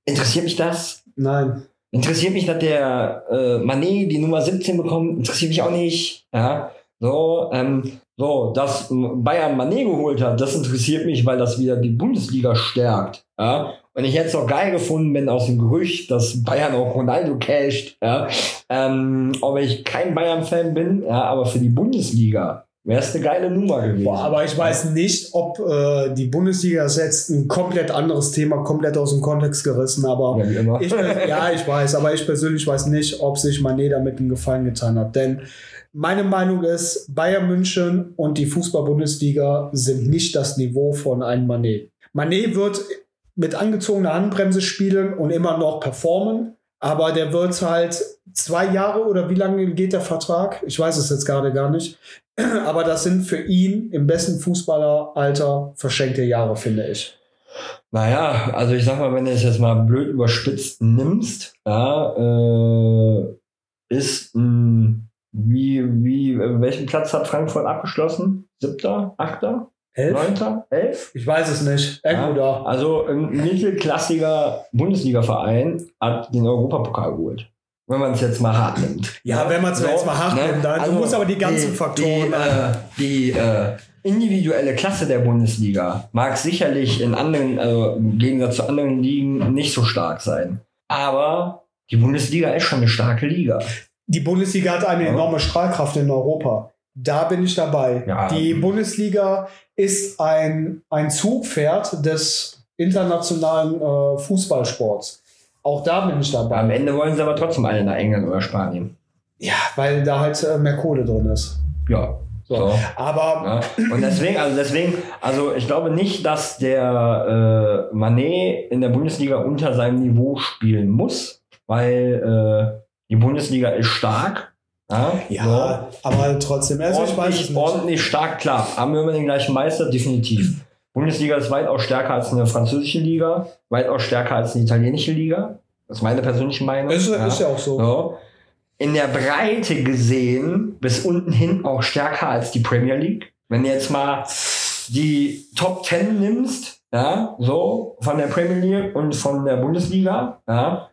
Interessiert mich das? Nein. Interessiert mich, dass der äh, Manet die Nummer 17 bekommt? Interessiert mich auch nicht. Ja. So, ähm, so, dass Bayern Manet geholt hat, das interessiert mich, weil das wieder die Bundesliga stärkt. Ja? Und ich hätte es auch geil gefunden, wenn aus dem Gerücht, dass Bayern auch Ronaldo casht, ja, ähm, ob ich kein Bayern-Fan bin, ja, aber für die Bundesliga wäre es eine geile Nummer gewesen. Boah, aber ich weiß nicht, ob äh, die Bundesliga ist jetzt ein komplett anderes Thema, komplett aus dem Kontext gerissen, aber ja, ich, [laughs] ja, ich weiß, aber ich persönlich weiß nicht, ob sich Mané damit einen Gefallen getan hat, denn meine Meinung ist, Bayern München und die Fußball-Bundesliga sind nicht das Niveau von einem Manet. Manet wird mit angezogener Handbremse spielen und immer noch performen, aber der wird halt zwei Jahre oder wie lange geht der Vertrag? Ich weiß es jetzt gerade gar nicht. [clears throat] Aber das sind für ihn im besten Fußballeralter verschenkte Jahre, finde ich. Naja, also ich sag mal, wenn du es jetzt mal blöd überspitzt nimmst, ja, äh, ist ein wie, wie, welchen Platz hat Frankfurt abgeschlossen? Siebter, achter, Elf? neunter, elf? Ich weiß es nicht. Irgendwo Ja, da. also ein mittelklassiger Bundesliga-Verein hat den Europapokal geholt. Wenn man es jetzt mal hart nimmt. Ja, wenn man es So, jetzt mal hart ne? nimmt, dann, Also du musst aber die ganzen die, Faktoren. Die, äh, die äh, individuelle Klasse der Bundesliga mag sicherlich in anderen, also im Gegensatz zu anderen Ligen, nicht so stark sein. Aber die Bundesliga ist schon eine starke Liga. die Bundesliga hat eine Ja. enorme Strahlkraft in Europa. Da bin ich dabei. Ja. Die Bundesliga ist ein, ein Zugpferd des internationalen äh, Fußballsports. Auch da bin ich dabei. Am Ende wollen sie aber trotzdem alle nach England oder Spanien. Ja, weil da halt äh, mehr Kohle drin ist. Ja. So. So. Aber Ja. Und deswegen, also deswegen, also ich glaube nicht, dass der äh, Manet in der Bundesliga unter seinem Niveau spielen muss, weil äh, die Bundesliga ist stark. Ja, ja, aber trotzdem. so. Also ich weiß es ordentlich, nicht. ordentlich stark, klar. Haben wir immer den gleichen Meister? Definitiv. Bundesliga ist weitaus stärker als eine französische Liga, weitaus stärker als eine italienische Liga. Das ist meine persönliche Meinung. Ist, ja. ist ja auch so. So. In der Breite gesehen bis unten hin auch stärker als die Premier League. Wenn du jetzt mal die Top 10 nimmst, ja, so von der Premier League und von der Bundesliga, ja,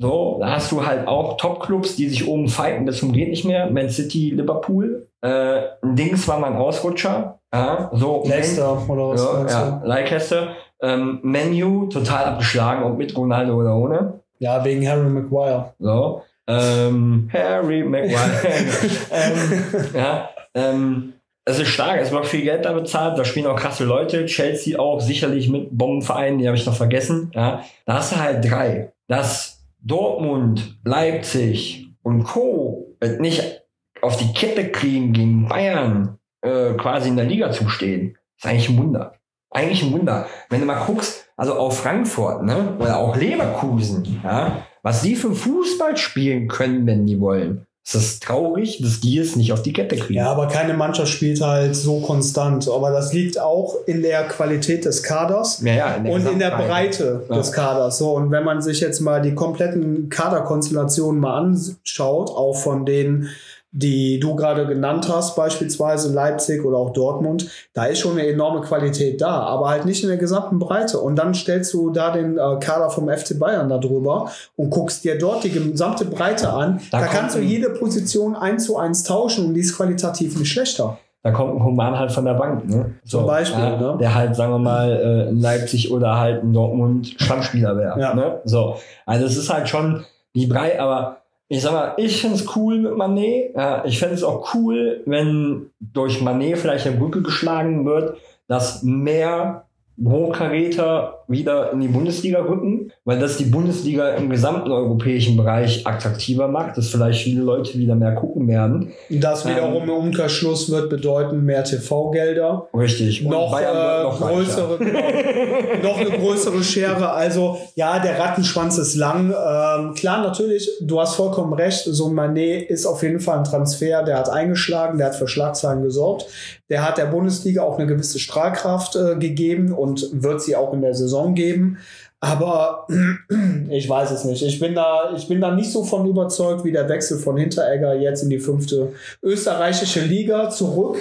so, da hast du halt auch Top-Clubs, die sich oben fighten bis zum geht nicht mehr. Man City, Liverpool. Äh, Dings war mal ein Ausrutscher. Ja, so Leicester oder was? ja, ja? Leicester. Ähm, Menu total abgeschlagen, ob mit Ronaldo oder ohne. ja, wegen Harry Maguire. So. Ähm, Harry Maguire. [laughs] ähm, ja, ähm, es ist stark, es wird viel Geld da bezahlt, da spielen auch krasse Leute, Chelsea auch sicherlich mit Bombenvereinen, die habe ich noch vergessen. Ja, da hast du halt drei. Dass Dortmund, Leipzig und Co. nicht auf die Kette kriegen gegen Bayern äh, quasi in der Liga zu stehen, ist eigentlich ein Wunder. Eigentlich ein Wunder. Wenn du mal guckst, also auch Frankfurt, ne? Oder auch Leverkusen, ja, was die für Fußball spielen können, wenn die wollen. Es ist traurig, dass die es nicht auf die Kette kriegen. Ja, aber keine Mannschaft spielt halt so konstant. Aber das liegt auch in der Qualität des Kaders. ja, ja, und in der. Breite Ja. des Kaders. So, und wenn man sich jetzt mal die kompletten Kaderkonstellationen mal anschaut, auch von denen, die du gerade genannt hast, beispielsweise Leipzig oder auch Dortmund, da ist schon eine enorme Qualität da, aber halt nicht in der gesamten Breite. Und dann stellst du da den äh, Kader vom FC Bayern da drüber und guckst dir dort die gesamte Breite an. Da Da, kannst du jede Position eins zu eins tauschen und die ist qualitativ nicht schlechter. Da kommt ein Human halt von der Bank, ne? Zum Beispiel, ja, ne? Der halt, sagen wir mal, äh, in Leipzig oder halt in Dortmund Stammspieler wäre. Ja. Ne? So. Also es ist halt schon die Brei, aber ich sag mal, ich find's cool mit Manet. Ja, ich fände es auch cool, wenn durch Manet vielleicht eine Brücke geschlagen wird, dass mehr Hochkaräter wieder in die Bundesliga rücken, weil das die Bundesliga im gesamten europäischen Bereich attraktiver macht, dass vielleicht viele Leute wieder mehr gucken werden. Das wiederum Ähm. im Umkehrschluss wird bedeuten mehr TV-Gelder. Richtig. Noch, äh, noch größere, genau, [laughs] noch eine größere Schere. Also ja, der Rattenschwanz ist lang. Ähm, klar, natürlich, du hast vollkommen recht. So ein Manet ist auf jeden Fall ein Transfer, der hat eingeschlagen, der hat für Schlagzeilen gesorgt. Der hat der Bundesliga auch eine gewisse Strahlkraft äh, gegeben und wird sie auch in der Saison geben. Aber [clears throat] ich weiß es nicht. Ich bin da, ich bin da nicht so von überzeugt wie der Wechsel von Hinteregger jetzt in die fünfte österreichische Liga zurück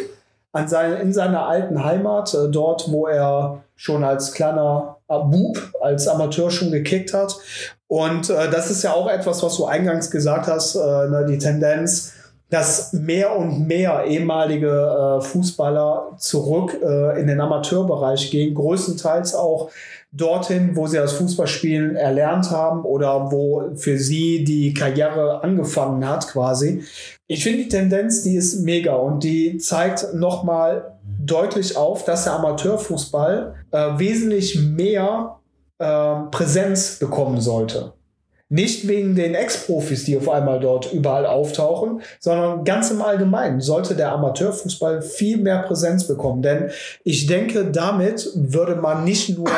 an seine, in seiner alten Heimat, äh, dort, wo er schon als kleiner Bub, als Amateur schon gekickt hat. Und äh, das ist ja auch etwas, was du eingangs gesagt hast, äh, ne, die Tendenz, dass mehr und mehr ehemalige äh, Fußballer zurück äh, in den Amateurbereich gehen, größtenteils auch dorthin, wo sie das Fußballspielen erlernt haben oder wo für sie die Karriere angefangen hat quasi. Ich finde die Tendenz, die ist mega und die zeigt nochmal deutlich auf, dass der Amateurfußball äh, wesentlich mehr äh, Präsenz bekommen sollte. Nicht wegen den Ex-Profis, die auf einmal dort überall auftauchen, sondern ganz im Allgemeinen sollte der Amateurfußball viel mehr Präsenz bekommen. Denn ich denke, damit würde man nicht nur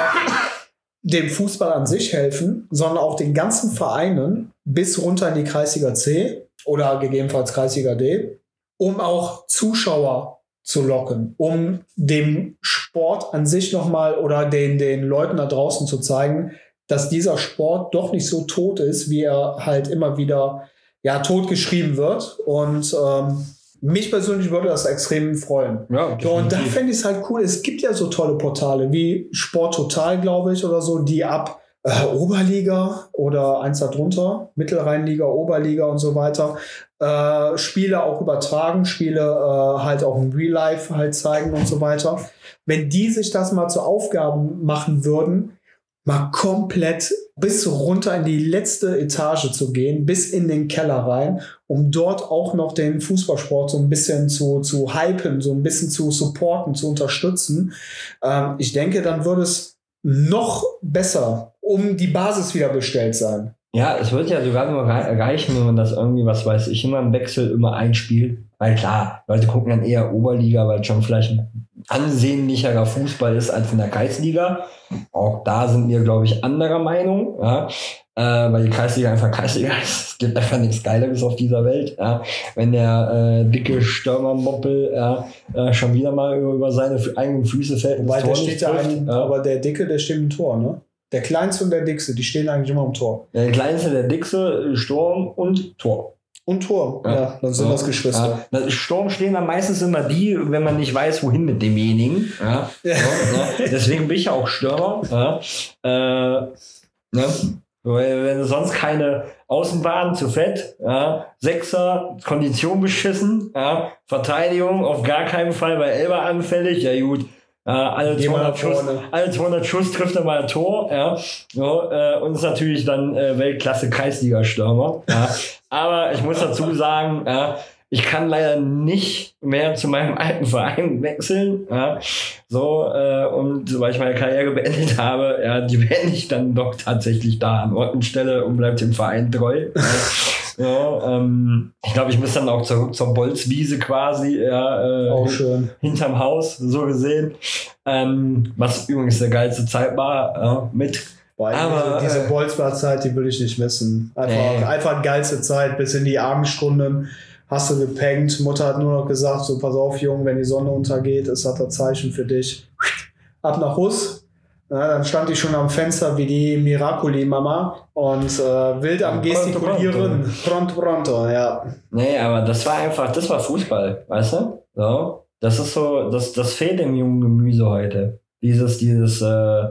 dem Fußball an sich helfen, sondern auch den ganzen Vereinen bis runter in die Kreisliga C oder gegebenenfalls Kreisliga D, um auch Zuschauer zu locken, um dem Sport an sich nochmal oder den, den Leuten da draußen zu zeigen, dass dieser Sport doch nicht so tot ist, wie er halt immer wieder ja, totgeschrieben wird. Und ähm, mich persönlich würde das extrem freuen. Ja, So, und da fände ich es halt cool. Es gibt ja so tolle Portale wie Sport Total, glaube ich, oder so, die ab äh, Oberliga oder eins darunter, Mittelrheinliga, Oberliga und so weiter, äh, Spiele auch übertragen, Spiele äh, halt auch im Real Life halt zeigen und so weiter. Wenn die sich das mal zur Aufgabe machen würden, mal komplett bis runter in die letzte Etage zu gehen, bis in den Keller rein, um dort auch noch den Fußballsport so ein bisschen zu, zu hypen, so ein bisschen zu supporten, zu unterstützen. Ähm, ich denke, dann würde es noch besser um die Basis wieder bestellt sein. Ja, es wird ja sogar nur rei- reichen, wenn man das irgendwie, was weiß ich, immer im Wechsel immer einspielt. Weil klar, Leute gucken dann eher Oberliga, weil schon vielleicht ein ansehnlicherer Fußball ist als in der Kreisliga. Auch da sind wir, glaube ich, anderer Meinung. Ja. Äh, weil die Kreisliga einfach Kreisliga ist. Es gibt einfach nichts Geileres auf dieser Welt. Ja. Wenn der äh, dicke Stürmermoppel ja, äh, schon wieder mal über, über seine eigenen Füße fällt Weil der steht trifft, ein, aber der Dicke, der steht im Tor, ne? Der Kleinste und der Dickste, die stehen eigentlich immer im Tor. Der kleinste, der dickste, Sturm und Tor. Und Tor, ja, Ja. dann sind Ja. das Geschwister. Ja, Sturm stehen dann meistens immer die, wenn man nicht weiß, wohin mit demjenigen. Ja, deswegen bin ich ja auch Stürmer. Ja, äh, ne? Weil wenn du sonst keine Außenbahn zu fett, ja, Sechser, Kondition beschissen, ja, Verteidigung auf gar keinen Fall bei Elber anfällig, ja gut. Ja, alle, Geh mal 200 nach Schuss, alle 200 Schuss trifft er mal ein Tor. Ja. So, äh, und ist natürlich dann äh, Weltklasse Kreisliga-Stürmer. Ja. [laughs] Aber ich muss dazu sagen, ja, ich kann leider nicht mehr zu meinem alten Verein wechseln. Ja. So, äh, und weil ich meine Karriere beendet habe, ja, die beende ich dann doch tatsächlich da an Ort und Stelle und bleibe dem Verein treu. Ja. Ja, ähm, ich glaube, ich muss dann auch zurück zur Bolzwiese quasi, ja, äh, Auch schön. hinterm Haus, so gesehen. Ähm, was übrigens der geilste Zeit war, ja, mit. Boah, Aber, diese äh, Bolzplatzzeit, die will ich nicht missen. Einfach, Nee. einfach geilste Zeit, bis in die Abendstunden hast du gepennt. Mutter hat nur noch gesagt, so pass auf, Junge, wenn die Sonne untergeht, ist das das Zeichen für dich. Ab nach Hus. Ja, dann stand ich schon am Fenster wie die Miracoli-Mama und äh, wild am Pronto, Gestikulieren. Pronto, pronto, ja. Nee, aber das war einfach, das war Fußball, weißt du? So. Das ist so, das, das fehlt dem jungen Gemüse heute. Dieses, dieses äh,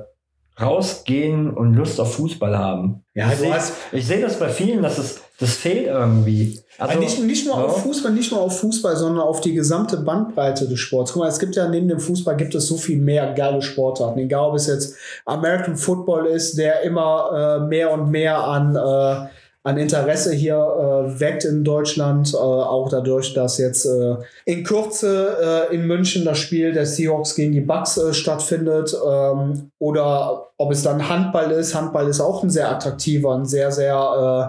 rausgehen und Lust auf Fußball haben. Ja, ich sehe seh das bei vielen, dass es, das fehlt irgendwie. Also, nicht, nicht nur ja. auf Fußball, nicht nur auf Fußball, sondern auf die gesamte Bandbreite des Sports. Guck mal, es gibt ja neben dem Fußball gibt es so viel mehr geile Sportarten. Egal, ob es jetzt American Football ist, der immer äh, mehr und mehr an, äh, an Interesse hier äh, weckt in Deutschland, äh, auch dadurch, dass jetzt äh, in Kürze äh, in München das Spiel der Seahawks gegen die Bucks stattfindet. Ähm, oder ob es dann Handball ist. Handball ist auch ein sehr attraktiver, ein sehr, sehr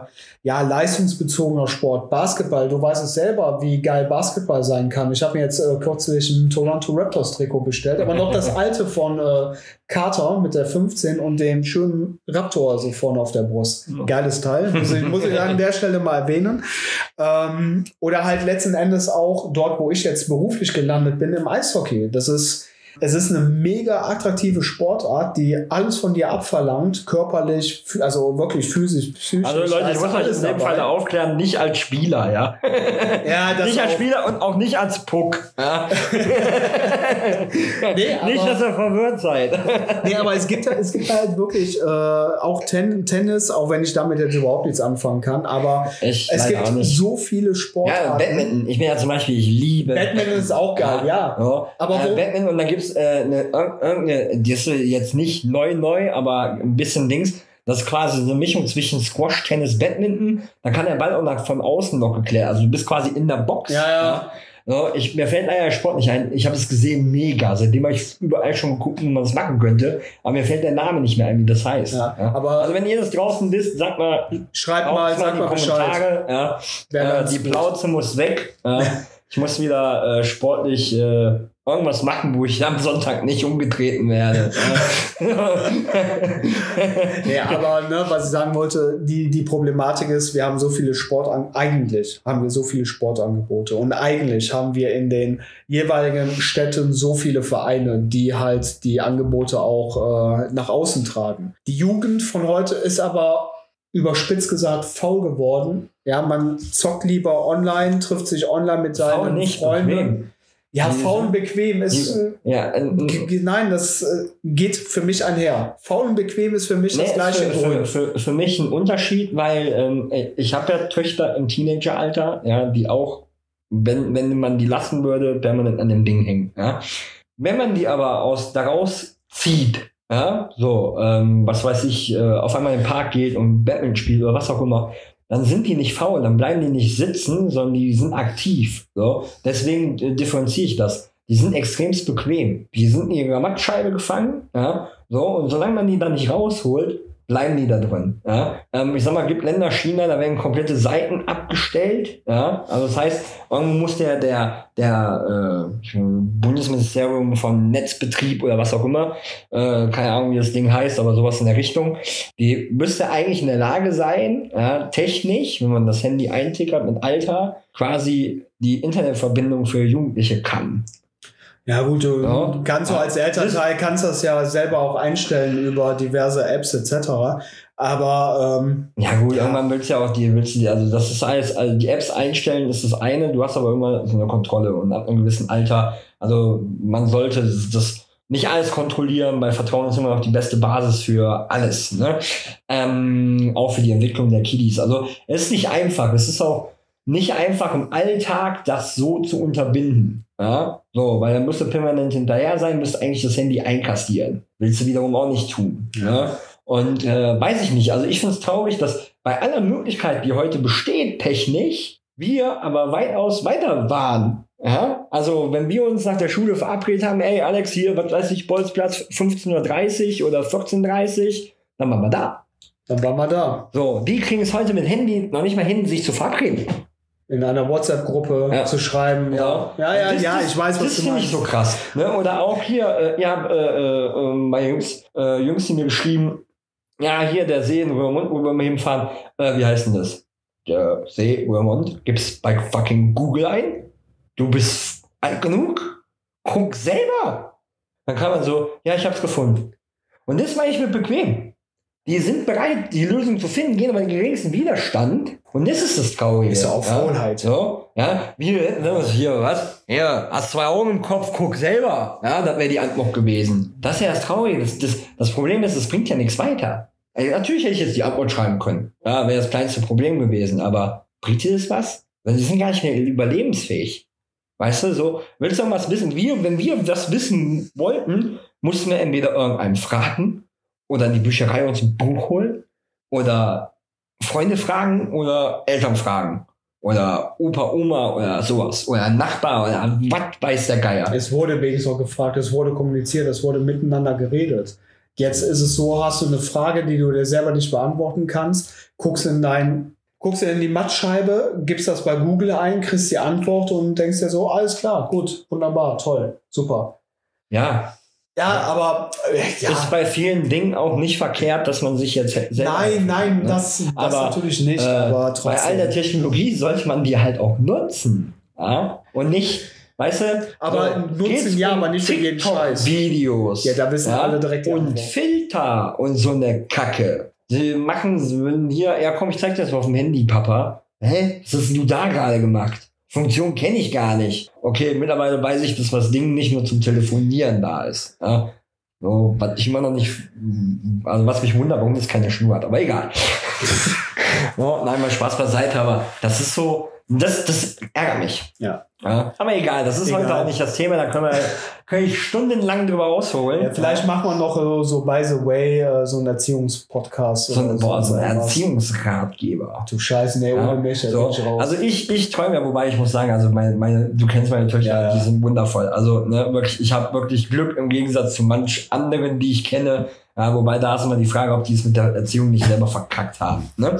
äh, ja, leistungsbezogener Sport. Basketball, du weißt es selber, wie geil Basketball sein kann. Ich habe mir jetzt äh, kürzlich ein Toronto Raptors Trikot bestellt, aber noch das [laughs] alte von äh, Carter mit der 15 und dem schönen Raptor so vorne auf der Brust. Geiles Teil, muss ich, muss ich an der Stelle mal erwähnen. Ähm, oder halt letzten Endes auch dort, wo ich jetzt beruflich gelandet bin, im Eishockey. Das ist es ist eine mega attraktive Sportart, die alles von dir abverlangt, körperlich, also wirklich physisch, psychisch. also Leute, da ich muss euch in dem dabei. Fall aufklären, nicht als Spieler, ja. Ja, [laughs] nicht als. Spieler und auch nicht als Puck. Ja. [laughs] [laughs] Nee, aber- nicht, dass ihr verwirrt seid. Nee, aber es gibt, es gibt halt wirklich äh, auch Ten Tennis, auch wenn ich damit jetzt überhaupt nichts anfangen kann, aber Ich es gibt so viele Ja, Sportarten. Badminton. Ich bin ja zum Beispiel, ich liebe. Badminton ist auch geil, ja. Ja. Aber äh, Badminton und dann gibt's äh, eine, irg- irgendeine, die ist jetzt nicht neu, neu, aber ein bisschen Dings. Das ist quasi so eine Mischung zwischen Squash, Tennis, Badminton. Da kann der Ball auch nach, von außen noch geklärt. Also du bist quasi in der Box. Ja, ja. Ja, ich, mir fällt leider der Sport nicht ein. Ich habe es gesehen, mega. Seitdem habe ich überall schon geguckt, wie man das machen könnte. Aber mir fällt der Name nicht mehr ein, wie das heißt. Ja, aber- also wenn ihr das draußen wisst, sagt mal, Schreibt mal, sagt die mal Bescheid. Kommentare. Ja. Äh, die gut. Plauze muss weg. Äh, [laughs] ich muss wieder äh, sportlich äh, irgendwas machen, wo ich am Sonntag nicht umgetreten werde. [laughs] Nee, aber ne, was ich sagen wollte, die, die Problematik ist, wir haben so viele Sportan eigentlich haben wir so viele Sportangebote und eigentlich haben wir in den jeweiligen Städten so viele Vereine, die halt die Angebote auch äh, nach außen tragen. Die Jugend von heute ist aber überspitzt gesagt faul geworden. Ja, man zockt lieber online, trifft sich online mit seinen Freunden. Ja, faul und bequem ist. äh, Ja, äh, Nein, das äh, geht für mich einher. Faul und bequem ist für mich Nee, das gleiche für, für, für, für mich ein Unterschied, weil ähm, ich habe ja Töchter im Teenageralter, ja, die auch, wenn, wenn man die lassen würde, permanent an dem Ding hängen. Ja. Wenn man die aber aus daraus zieht, ja, so, ähm, was weiß ich, äh, auf einmal in den Park geht und Batman spielt oder was auch immer, dann sind die nicht faul, dann bleiben die nicht sitzen, sondern die sind aktiv. So. Deswegen äh, differenziere ich das. Die sind extremst bequem. Die sind in ihrer Mattscheibe gefangen, ja, so, und solange man die dann nicht rausholt, bleiben die da drin. Ja? Ähm, ich sag mal, gibt Länder, China, da werden komplette Seiten abgestellt. Ja? Also das heißt, irgendwo muss der, der, der äh, Bundesministerium von Netzbetrieb oder was auch immer, äh, keine Ahnung, wie das Ding heißt, aber sowas in der Richtung, die müsste eigentlich in der Lage sein, ja, technisch, wenn man das Handy eintickert mit Alter, quasi die Internetverbindung für Jugendliche kann. Ja, gut, du Ja. kannst du Ja. als Elternteil kannst das ja selber auch einstellen über diverse Apps etc. Aber ähm, Ja gut, Ja. irgendwann willst du ja auch die, willst du die, also das ist alles, also die Apps einstellen ist das eine, du hast aber immer so eine Kontrolle und ab einem gewissen Alter, also man sollte das nicht alles kontrollieren, weil Vertrauen ist immer noch die beste Basis für alles, ne? Ähm, auch für die Entwicklung der Kiddies. Also es ist nicht einfach, es ist auch nicht einfach im Alltag das so zu unterbinden. Ja? So, weil dann musst du permanent hinterher sein, musst eigentlich das Handy einkastieren. Willst du wiederum auch nicht tun. Ja? Und äh, weiß ich nicht. Also ich finde es traurig, dass bei aller Möglichkeit, die heute besteht, technisch, wir aber weitaus weiter waren. Ja? Also wenn wir uns nach der Schule verabredet haben, ey Alex, hier, was weiß ich, Bolzplatz 15.30 Uhr oder 14.30 Uhr, dann waren wir da. dann waren wir da. So, die kriegen es heute mit Handy noch nicht mal hin, sich zu verabreden. In einer WhatsApp-Gruppe Ja. zu schreiben. Ja, ja, ja, Das- ja das- ich weiß, was Das du finde ich meinst. so krass. Ne? Oder auch hier, äh, ja, äh, äh, äh, mein Jungs, äh, Jungs, die mir geschrieben, ja, hier der See in Röhrmond, wo wir mal hinfahren. Äh, wie heißt denn das? Der See Röhrmond. Gib's bei fucking Google ein. Du bist alt genug. Guck selber. Dann kann man so, ja, ich hab's gefunden. Und das meine ich mir bequem. Die sind bereit, die Lösung zu finden, gehen aber den geringsten Widerstand. Und das ist das Traurige. Ist ja auch Faulheit. So, ja, wie, ne, hier, was? Hier, hast zwei Augen im Kopf, guck selber. Ja, das wäre die Antwort gewesen. Das ist ja das Traurige. Das, das, das Problem ist, es bringt ja nichts weiter. Also, natürlich hätte ich jetzt die Antwort schreiben können. Ja, wäre das kleinste Problem gewesen. Aber bringt dir das was? Weil die sind gar nicht mehr überlebensfähig. Weißt du, so, willst du was wissen? Wir, wenn wir das wissen wollten, mussten wir entweder irgendeinen fragen oder in die Bücherei uns ein Buch holen oder Freunde fragen oder Eltern fragen oder Opa, Oma oder sowas oder ein Nachbar oder was weiß der Geier. Es wurde wenigstens auch gefragt, es wurde kommuniziert, es wurde miteinander geredet. Jetzt ist es so, hast du eine Frage, die du dir selber nicht beantworten kannst, guckst in dein, guckst in die Mattscheibe, gibst das bei Google ein, kriegst die Antwort und denkst dir so, alles klar, gut, wunderbar, toll, super. Ja, Ja, aber äh, ja, ist bei vielen Dingen auch nicht verkehrt, dass man sich jetzt selber. nein, nein, ne? das, das Aber, natürlich nicht, Äh, aber bei all der trotzdem. Technologie sollte man die halt auch nutzen. Ja? Und nicht, weißt du, Aber nutzen ja, aber nicht für jeden Scheiß. Videos. Ja, da wissen alle direkt Und. Filter und so eine Kacke. Sie machen hier, ja komm, ich zeig dir das mal auf dem Handy, Papa. Hä? Was hast du da gerade gemacht? Funktion kenne ich gar nicht. Okay, mittlerweile weiß ich, dass das Ding nicht nur zum Telefonieren da ist. Ja? So, was ich immer noch nicht, also was mich wundert, warum das keine Schnur hat, aber egal. [laughs] oh, nein, mal Spaß beiseite, aber das ist so, das, das ärgert mich. Ja. Ja, aber egal, das ist Egal. heute auch nicht das Thema, da können wir, [laughs] können ich stundenlang drüber ausholen. Ja, vielleicht machen wir noch äh, so, by the way, äh, so einen Erziehungspodcast. so, ein, boah, so ein irgendwas. Erziehungsratgeber. Du Scheiße, nee, Ja, ohne mich, So, ich raus. also ich, ich träume ja, wobei ich muss sagen, also meine, meine, du kennst meine Töchter, Ja, ja. die sind wundervoll. Also ne, wirklich, ich habe wirklich Glück im Gegensatz zu manch anderen, die ich kenne. Ja, wobei da ist immer die Frage, ob die es mit der Erziehung nicht selber verkackt haben. Ne?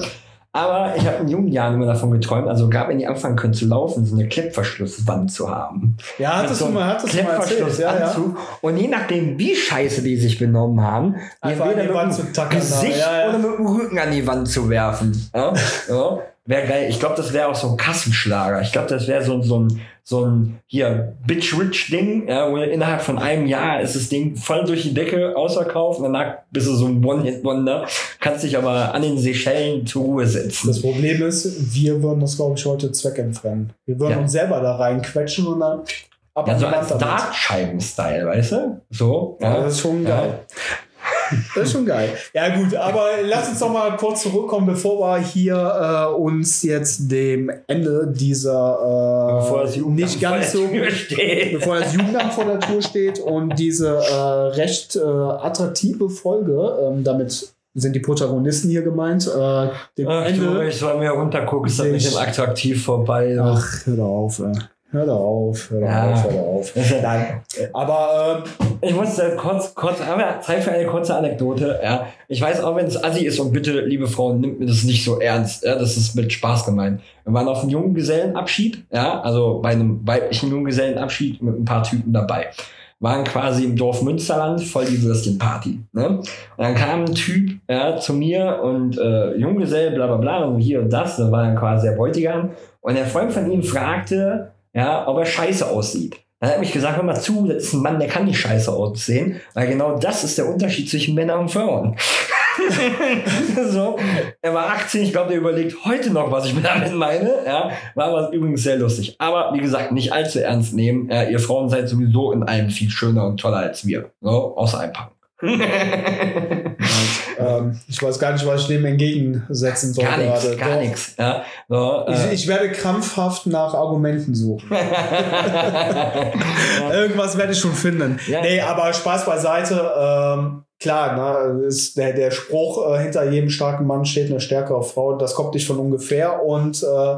Aber ich habe in jungen Jahren immer davon geträumt, also gerade wenn die anfangen können zu laufen, so eine Klettverschlusswand zu haben. ja, hattest so du mal, hattest du mal erzählt. Ja, ja. Und je nachdem, wie scheiße die sich benommen haben, die Einfach die mit Wand dem zu tackern. Gesicht ja, ja. oder mit dem Rücken an die Wand zu werfen. Ja? Ja? wäre geil. Ich glaube, das wäre auch so ein Kassenschlager. Ich glaube, das wäre so, so ein, so ein hier Bitch-Rich-Ding, ja, wo innerhalb von einem Jahr ist das Ding voll durch die Decke ausverkauft und danach bist du so ein One-Hit-Wonder, kannst dich aber an den Seychellen zur Ruhe setzen. Das Problem ist, wir würden das, glaube ich, heute zweckentfrennen. Wir würden Ja. uns selber da reinquetschen und dann ab Ja, so als. Dartscheiben-Style, weißt du? So. Ja, das ist schon geil. Das ist schon geil. Ja gut, aber lass uns noch mal kurz zurückkommen, bevor wir hier äh, uns jetzt dem Ende dieser äh, Bevor das Jugendamt nicht ganz so vor der Tür steht. bevor das Jugendamt vor der Tür steht und diese äh, recht äh, attraktive Folge, ähm, damit sind die Protagonisten hier gemeint, äh, dem Ach du, Ende. ich soll mir runtergucken, ist das dem attraktiv vorbei. Ach, hör doch auf, ey. Hör doch auf, hör doch Ja. auf, hör doch auf. [laughs] Nein. Aber ähm, Ich muss da kurz, kurz, haben wir Zeit für eine kurze Anekdote. Ja, ich weiß auch, wenn es assi ist und bitte, liebe Frauen, nimmt mir das nicht so ernst. Ja, das ist mit Spaß gemeint. Wir waren auf einem Junggesellenabschied, ja, also bei einem weiblichen Junggesellenabschied mit ein paar Typen dabei. Waren quasi im Dorf Münsterland, voll die Würstchenparty. Ne? Und dann kam ein Typ ja, zu mir und äh, Junggesell, bla bla bla, und hier und das, da war dann quasi der Bräutigam. Und der Freund von ihm fragte, ja, ob er scheiße aussieht. Dann hat mich gesagt, hör mal zu, das ist ein Mann, der kann nicht scheiße aussehen, weil genau das ist der Unterschied zwischen Männern und Frauen. [laughs] so, er war 18, ich glaube, der überlegt heute noch, was ich [laughs] damit meine. Ja, war aber übrigens sehr lustig. Aber wie gesagt, nicht allzu ernst nehmen. Ja, ihr Frauen seid sowieso in allem viel schöner und toller als wir. So, außer ein paar. [laughs] ähm, ich weiß gar nicht, was ich dem entgegensetzen soll gar gerade. gar Doch. nichts. Ja, so, Ich, äh, ich werde krampfhaft nach Argumenten suchen. [laughs] [laughs] Irgendwas werde ich schon finden. Ja. Nee, aber Spaß beiseite. Ähm, klar, ne, ist der, der Spruch, äh, hinter jedem starken Mann steht eine stärkere Frau, das kommt nicht von ungefähr. Und äh,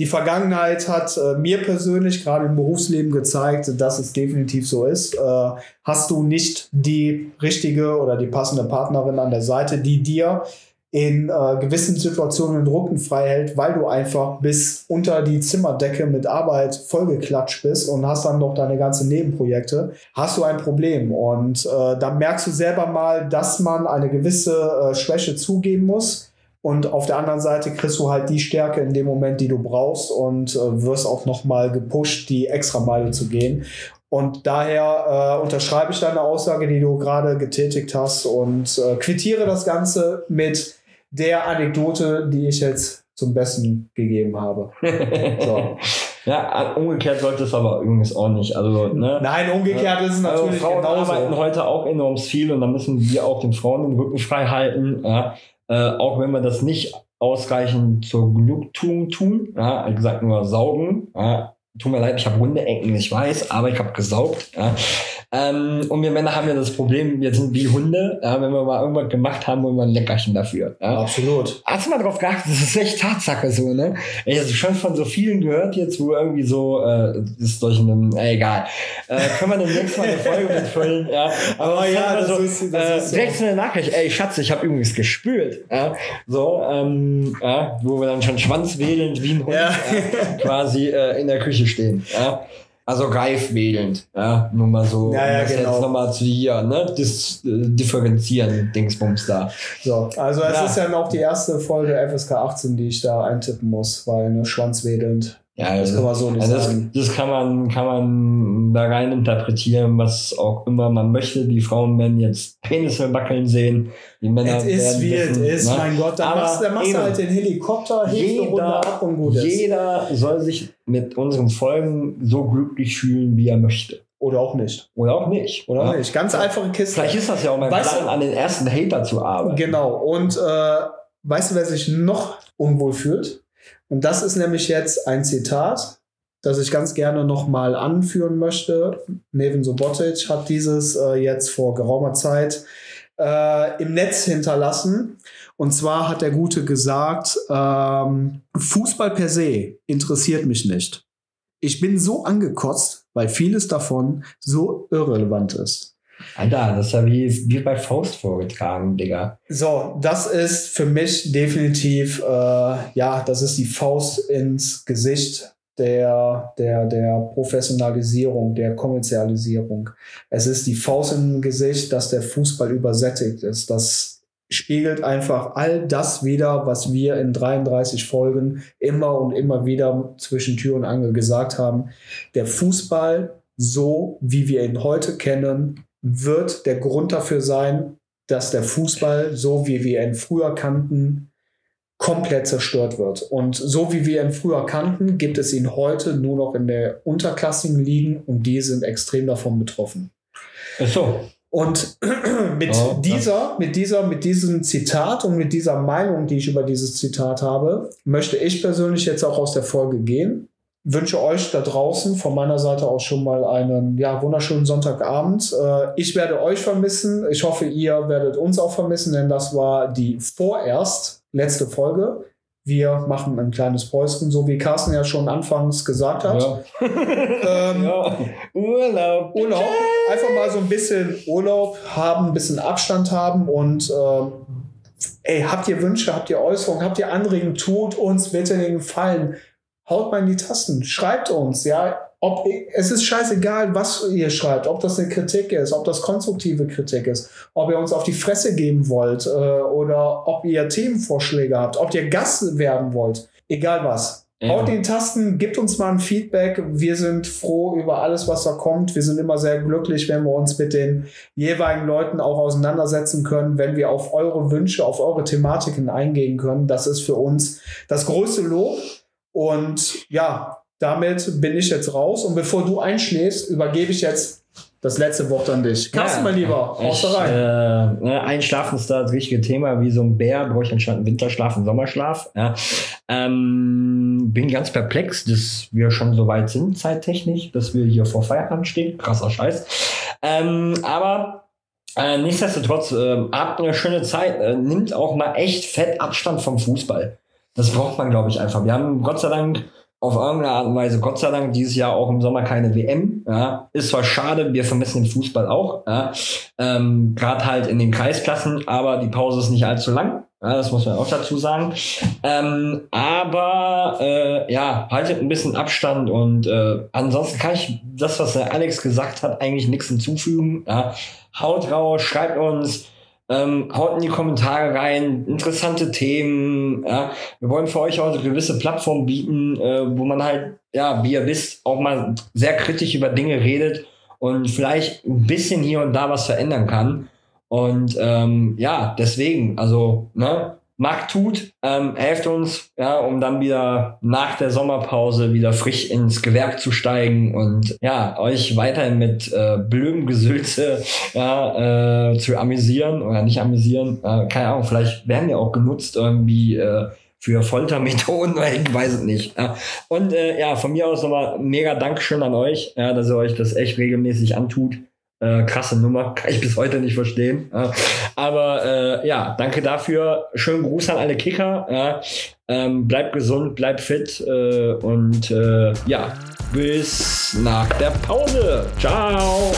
die Vergangenheit hat äh, mir persönlich gerade im Berufsleben gezeigt, dass es definitiv so ist. Äh, hast du nicht die richtige oder die passende Partnerin an der Seite, die dir in äh, gewissen Situationen den Rücken frei hält, weil du einfach bis unter die Zimmerdecke mit Arbeit vollgeklatscht bist und hast dann noch deine ganzen Nebenprojekte, hast du ein Problem. Und äh, dann merkst du selber mal, dass man eine gewisse äh, Schwäche zugeben muss. Und auf der anderen Seite kriegst du halt die Stärke in dem Moment, die du brauchst und äh, wirst auch nochmal gepusht, die Extrameile zu gehen. Und daher äh, unterschreibe ich deine Aussage, die du gerade getätigt hast und äh, quittiere das Ganze mit der Anekdote, die ich jetzt zum Besten gegeben habe. [laughs] So. ja, umgekehrt sollte es aber übrigens auch nicht. Also, ne? Nein, umgekehrt ist es Also natürlich Frauen arbeiten genauso. heute auch enorm viel und da müssen wir auch den Frauen den Rücken frei halten, ja? Äh, auch wenn wir das nicht ausreichend zur Genugtuung tun. Ja? Wie gesagt, nur saugen. Ja? Tut mir leid, ich habe runde Ecken, ich weiß, aber ich habe gesaugt. Ja? Ähm, und wir Männer haben ja das Problem, wir sind wie Hunde. Ja? Wenn wir mal irgendwas gemacht haben, wollen wir ein Leckerchen dafür. Ja? Absolut. Hast du mal drauf geachtet? Das ist echt Tatsache so, ne? Ich habe schon von so vielen gehört jetzt, wo irgendwie so, äh, ist durch einen, äh, egal. Äh, können wir demnächst mal eine Folge mitfüllen, ja. Aber es ja, das so, ist- das äh, ist so. direkt so eine Nachricht, ey Schatz, ich habe übrigens gespült, ja. So, ähm, ja, wo wir dann schon schwanzwedelnd wie ein Hund Ja. ja, quasi äh, in der Küche stehen, ja. Also reifwedelnd, ja, nur mal so, Ja, ja, das genau. jetzt nochmal zu hier, ne, dis, äh, differenzieren, Dingsbums da. So, also es Ja. ist ja noch die erste Folge FSK 18, die ich da eintippen muss, weil ne, schwanzwedelnd. Ja, Das kann man so nicht Also das, sagen. das kann man, kann man da rein interpretieren, was auch immer man möchte. Die Frauen werden jetzt Penisse wackeln sehen. Die Männer Es ist wie es ist, ne? mein Gott. Dann Aber machst, dann machst du halt den Helikopter, ab und gut ist. jeder soll sich mit unseren Folgen so glücklich fühlen, wie er möchte. Oder auch nicht. Oder auch nicht. Oder auch Ja? nicht. Ganz einfache Kiste. Vielleicht ist das ja auch mein Weißt Plan, du- an den ersten Hater zu arbeiten. Genau. Und äh, weißt du, wer sich noch unwohl fühlt? Und das ist nämlich jetzt ein Zitat, das ich ganz gerne nochmal anführen möchte. Neven Sobotic hat dieses äh, jetzt vor geraumer Zeit äh, im Netz hinterlassen. Und zwar hat der Gute gesagt, ähm, Fußball per se interessiert mich nicht. Ich bin so angekotzt, weil vieles davon so irrelevant ist. Alter, das ist ja wie, bei Faust vorgetragen, Digga. So, das ist für mich definitiv, äh, ja, das ist die Faust ins Gesicht der, der, der Professionalisierung, der Kommerzialisierung. Es ist die Faust im Gesicht, dass der Fußball übersättigt ist, dass spiegelt einfach all das wieder, was wir in 33 Folgen immer und immer wieder zwischen Tür und Angel gesagt haben. Der Fußball, so wie wir ihn heute kennen, wird der Grund dafür sein, dass der Fußball, so wie wir ihn früher kannten, komplett zerstört wird. Und so wie wir ihn früher kannten, gibt es ihn heute nur noch in der unterklassigen Ligen und die sind extrem davon betroffen. Ach so. Und [clears throat] mit Oh, dieser, mit dieser, mit diesem Zitat und mit dieser Meinung, die ich über dieses Zitat habe, möchte ich persönlich jetzt auch aus der Folge gehen. Wünsche euch da draußen von meiner Seite auch schon mal einen ja, wunderschönen Sonntagabend. Äh, ich werde euch vermissen. Ich hoffe, ihr werdet uns auch vermissen, denn das war die vorerst letzte Folge. Wir machen ein kleines Päuschen, so wie Carsten ja schon anfangs gesagt hat. Ja. [laughs] Ähm, ja. Urlaub. Urlaub, einfach mal so ein bisschen Urlaub haben, ein bisschen Abstand haben und ähm, ey, habt ihr Wünsche, habt ihr Äußerungen, habt ihr Anregungen, tut uns bitte den Gefallen. Haut mal in die Tasten, schreibt uns, ja. Ob, es ist scheißegal, was ihr schreibt, ob das eine Kritik ist, ob das konstruktive Kritik ist, ob ihr uns auf die Fresse geben wollt äh, oder ob ihr Themenvorschläge habt, ob ihr Gast werden wollt, egal was. Ja. Haut den Tasten, gebt uns mal ein Feedback. Wir sind froh über alles, was da kommt. Wir sind immer sehr glücklich, wenn wir uns mit den jeweiligen Leuten auch auseinandersetzen können, wenn wir auf eure Wünsche, auf eure Thematiken eingehen können. Das ist für uns das größte Lob. Und ja, damit bin ich jetzt raus. Und bevor du einschläfst, übergebe ich jetzt das letzte Wort an dich. Carsten, mein Lieber, Ich, rein. äh, ne, Einschlafen ist da das wichtige Thema. Wie so ein Bär brauche ich anstatt einen Winterschlaf einen Sommerschlaf. Ja. Ähm, bin ganz perplex, dass wir schon so weit sind, zeittechnisch, dass wir hier vor Feierabend stehen. Krasser Scheiß. Ähm, aber äh, nichtsdestotrotz, äh, habt eine schöne Zeit. Äh, nimmt auch mal echt fett Abstand vom Fußball. Das braucht man, glaube ich, einfach. Wir haben Gott sei Dank auf irgendeine Art und Weise, Gott sei Dank, dieses Jahr auch im Sommer keine WM. Ja. Ist zwar schade, wir vermissen den Fußball auch. Ja. Ähm, Gerade halt in den Kreisklassen, aber die Pause ist nicht allzu lang. Ja, das muss man auch dazu sagen. Ähm, aber äh, ja, haltet ein bisschen Abstand und äh, ansonsten kann ich das, was der Alex gesagt hat, eigentlich nichts hinzufügen. Ja. Haut raus, schreibt uns, ähm, haut in die Kommentare rein, interessante Themen. Ja. Wir wollen für euch auch eine gewisse Plattform bieten, äh, wo man halt, ja, wie ihr wisst, auch mal sehr kritisch über Dinge redet und vielleicht ein bisschen hier und da was verändern kann. Und ähm, ja, deswegen, also, ne, macht tut, ähm, helft uns, ja, um dann wieder nach der Sommerpause wieder frisch ins Gewerk zu steigen und ja, euch weiterhin mit äh, blödem Gesülze ja, äh, zu amüsieren oder nicht amüsieren. Äh, keine Ahnung, vielleicht werden die auch genutzt irgendwie äh, für Foltermethoden, [laughs] weil ich weiß es nicht. Ja. Und äh, ja, von mir aus nochmal mega Dankeschön an euch, ja, dass ihr euch das echt regelmäßig antut. Äh, krasse Nummer, kann ich bis heute nicht verstehen. Ja. Aber äh, ja, danke dafür. Schönen Gruß an alle Kicker. Ähm, bleibt gesund, bleibt fit äh, und äh, ja, bis nach der Pause. Ciao.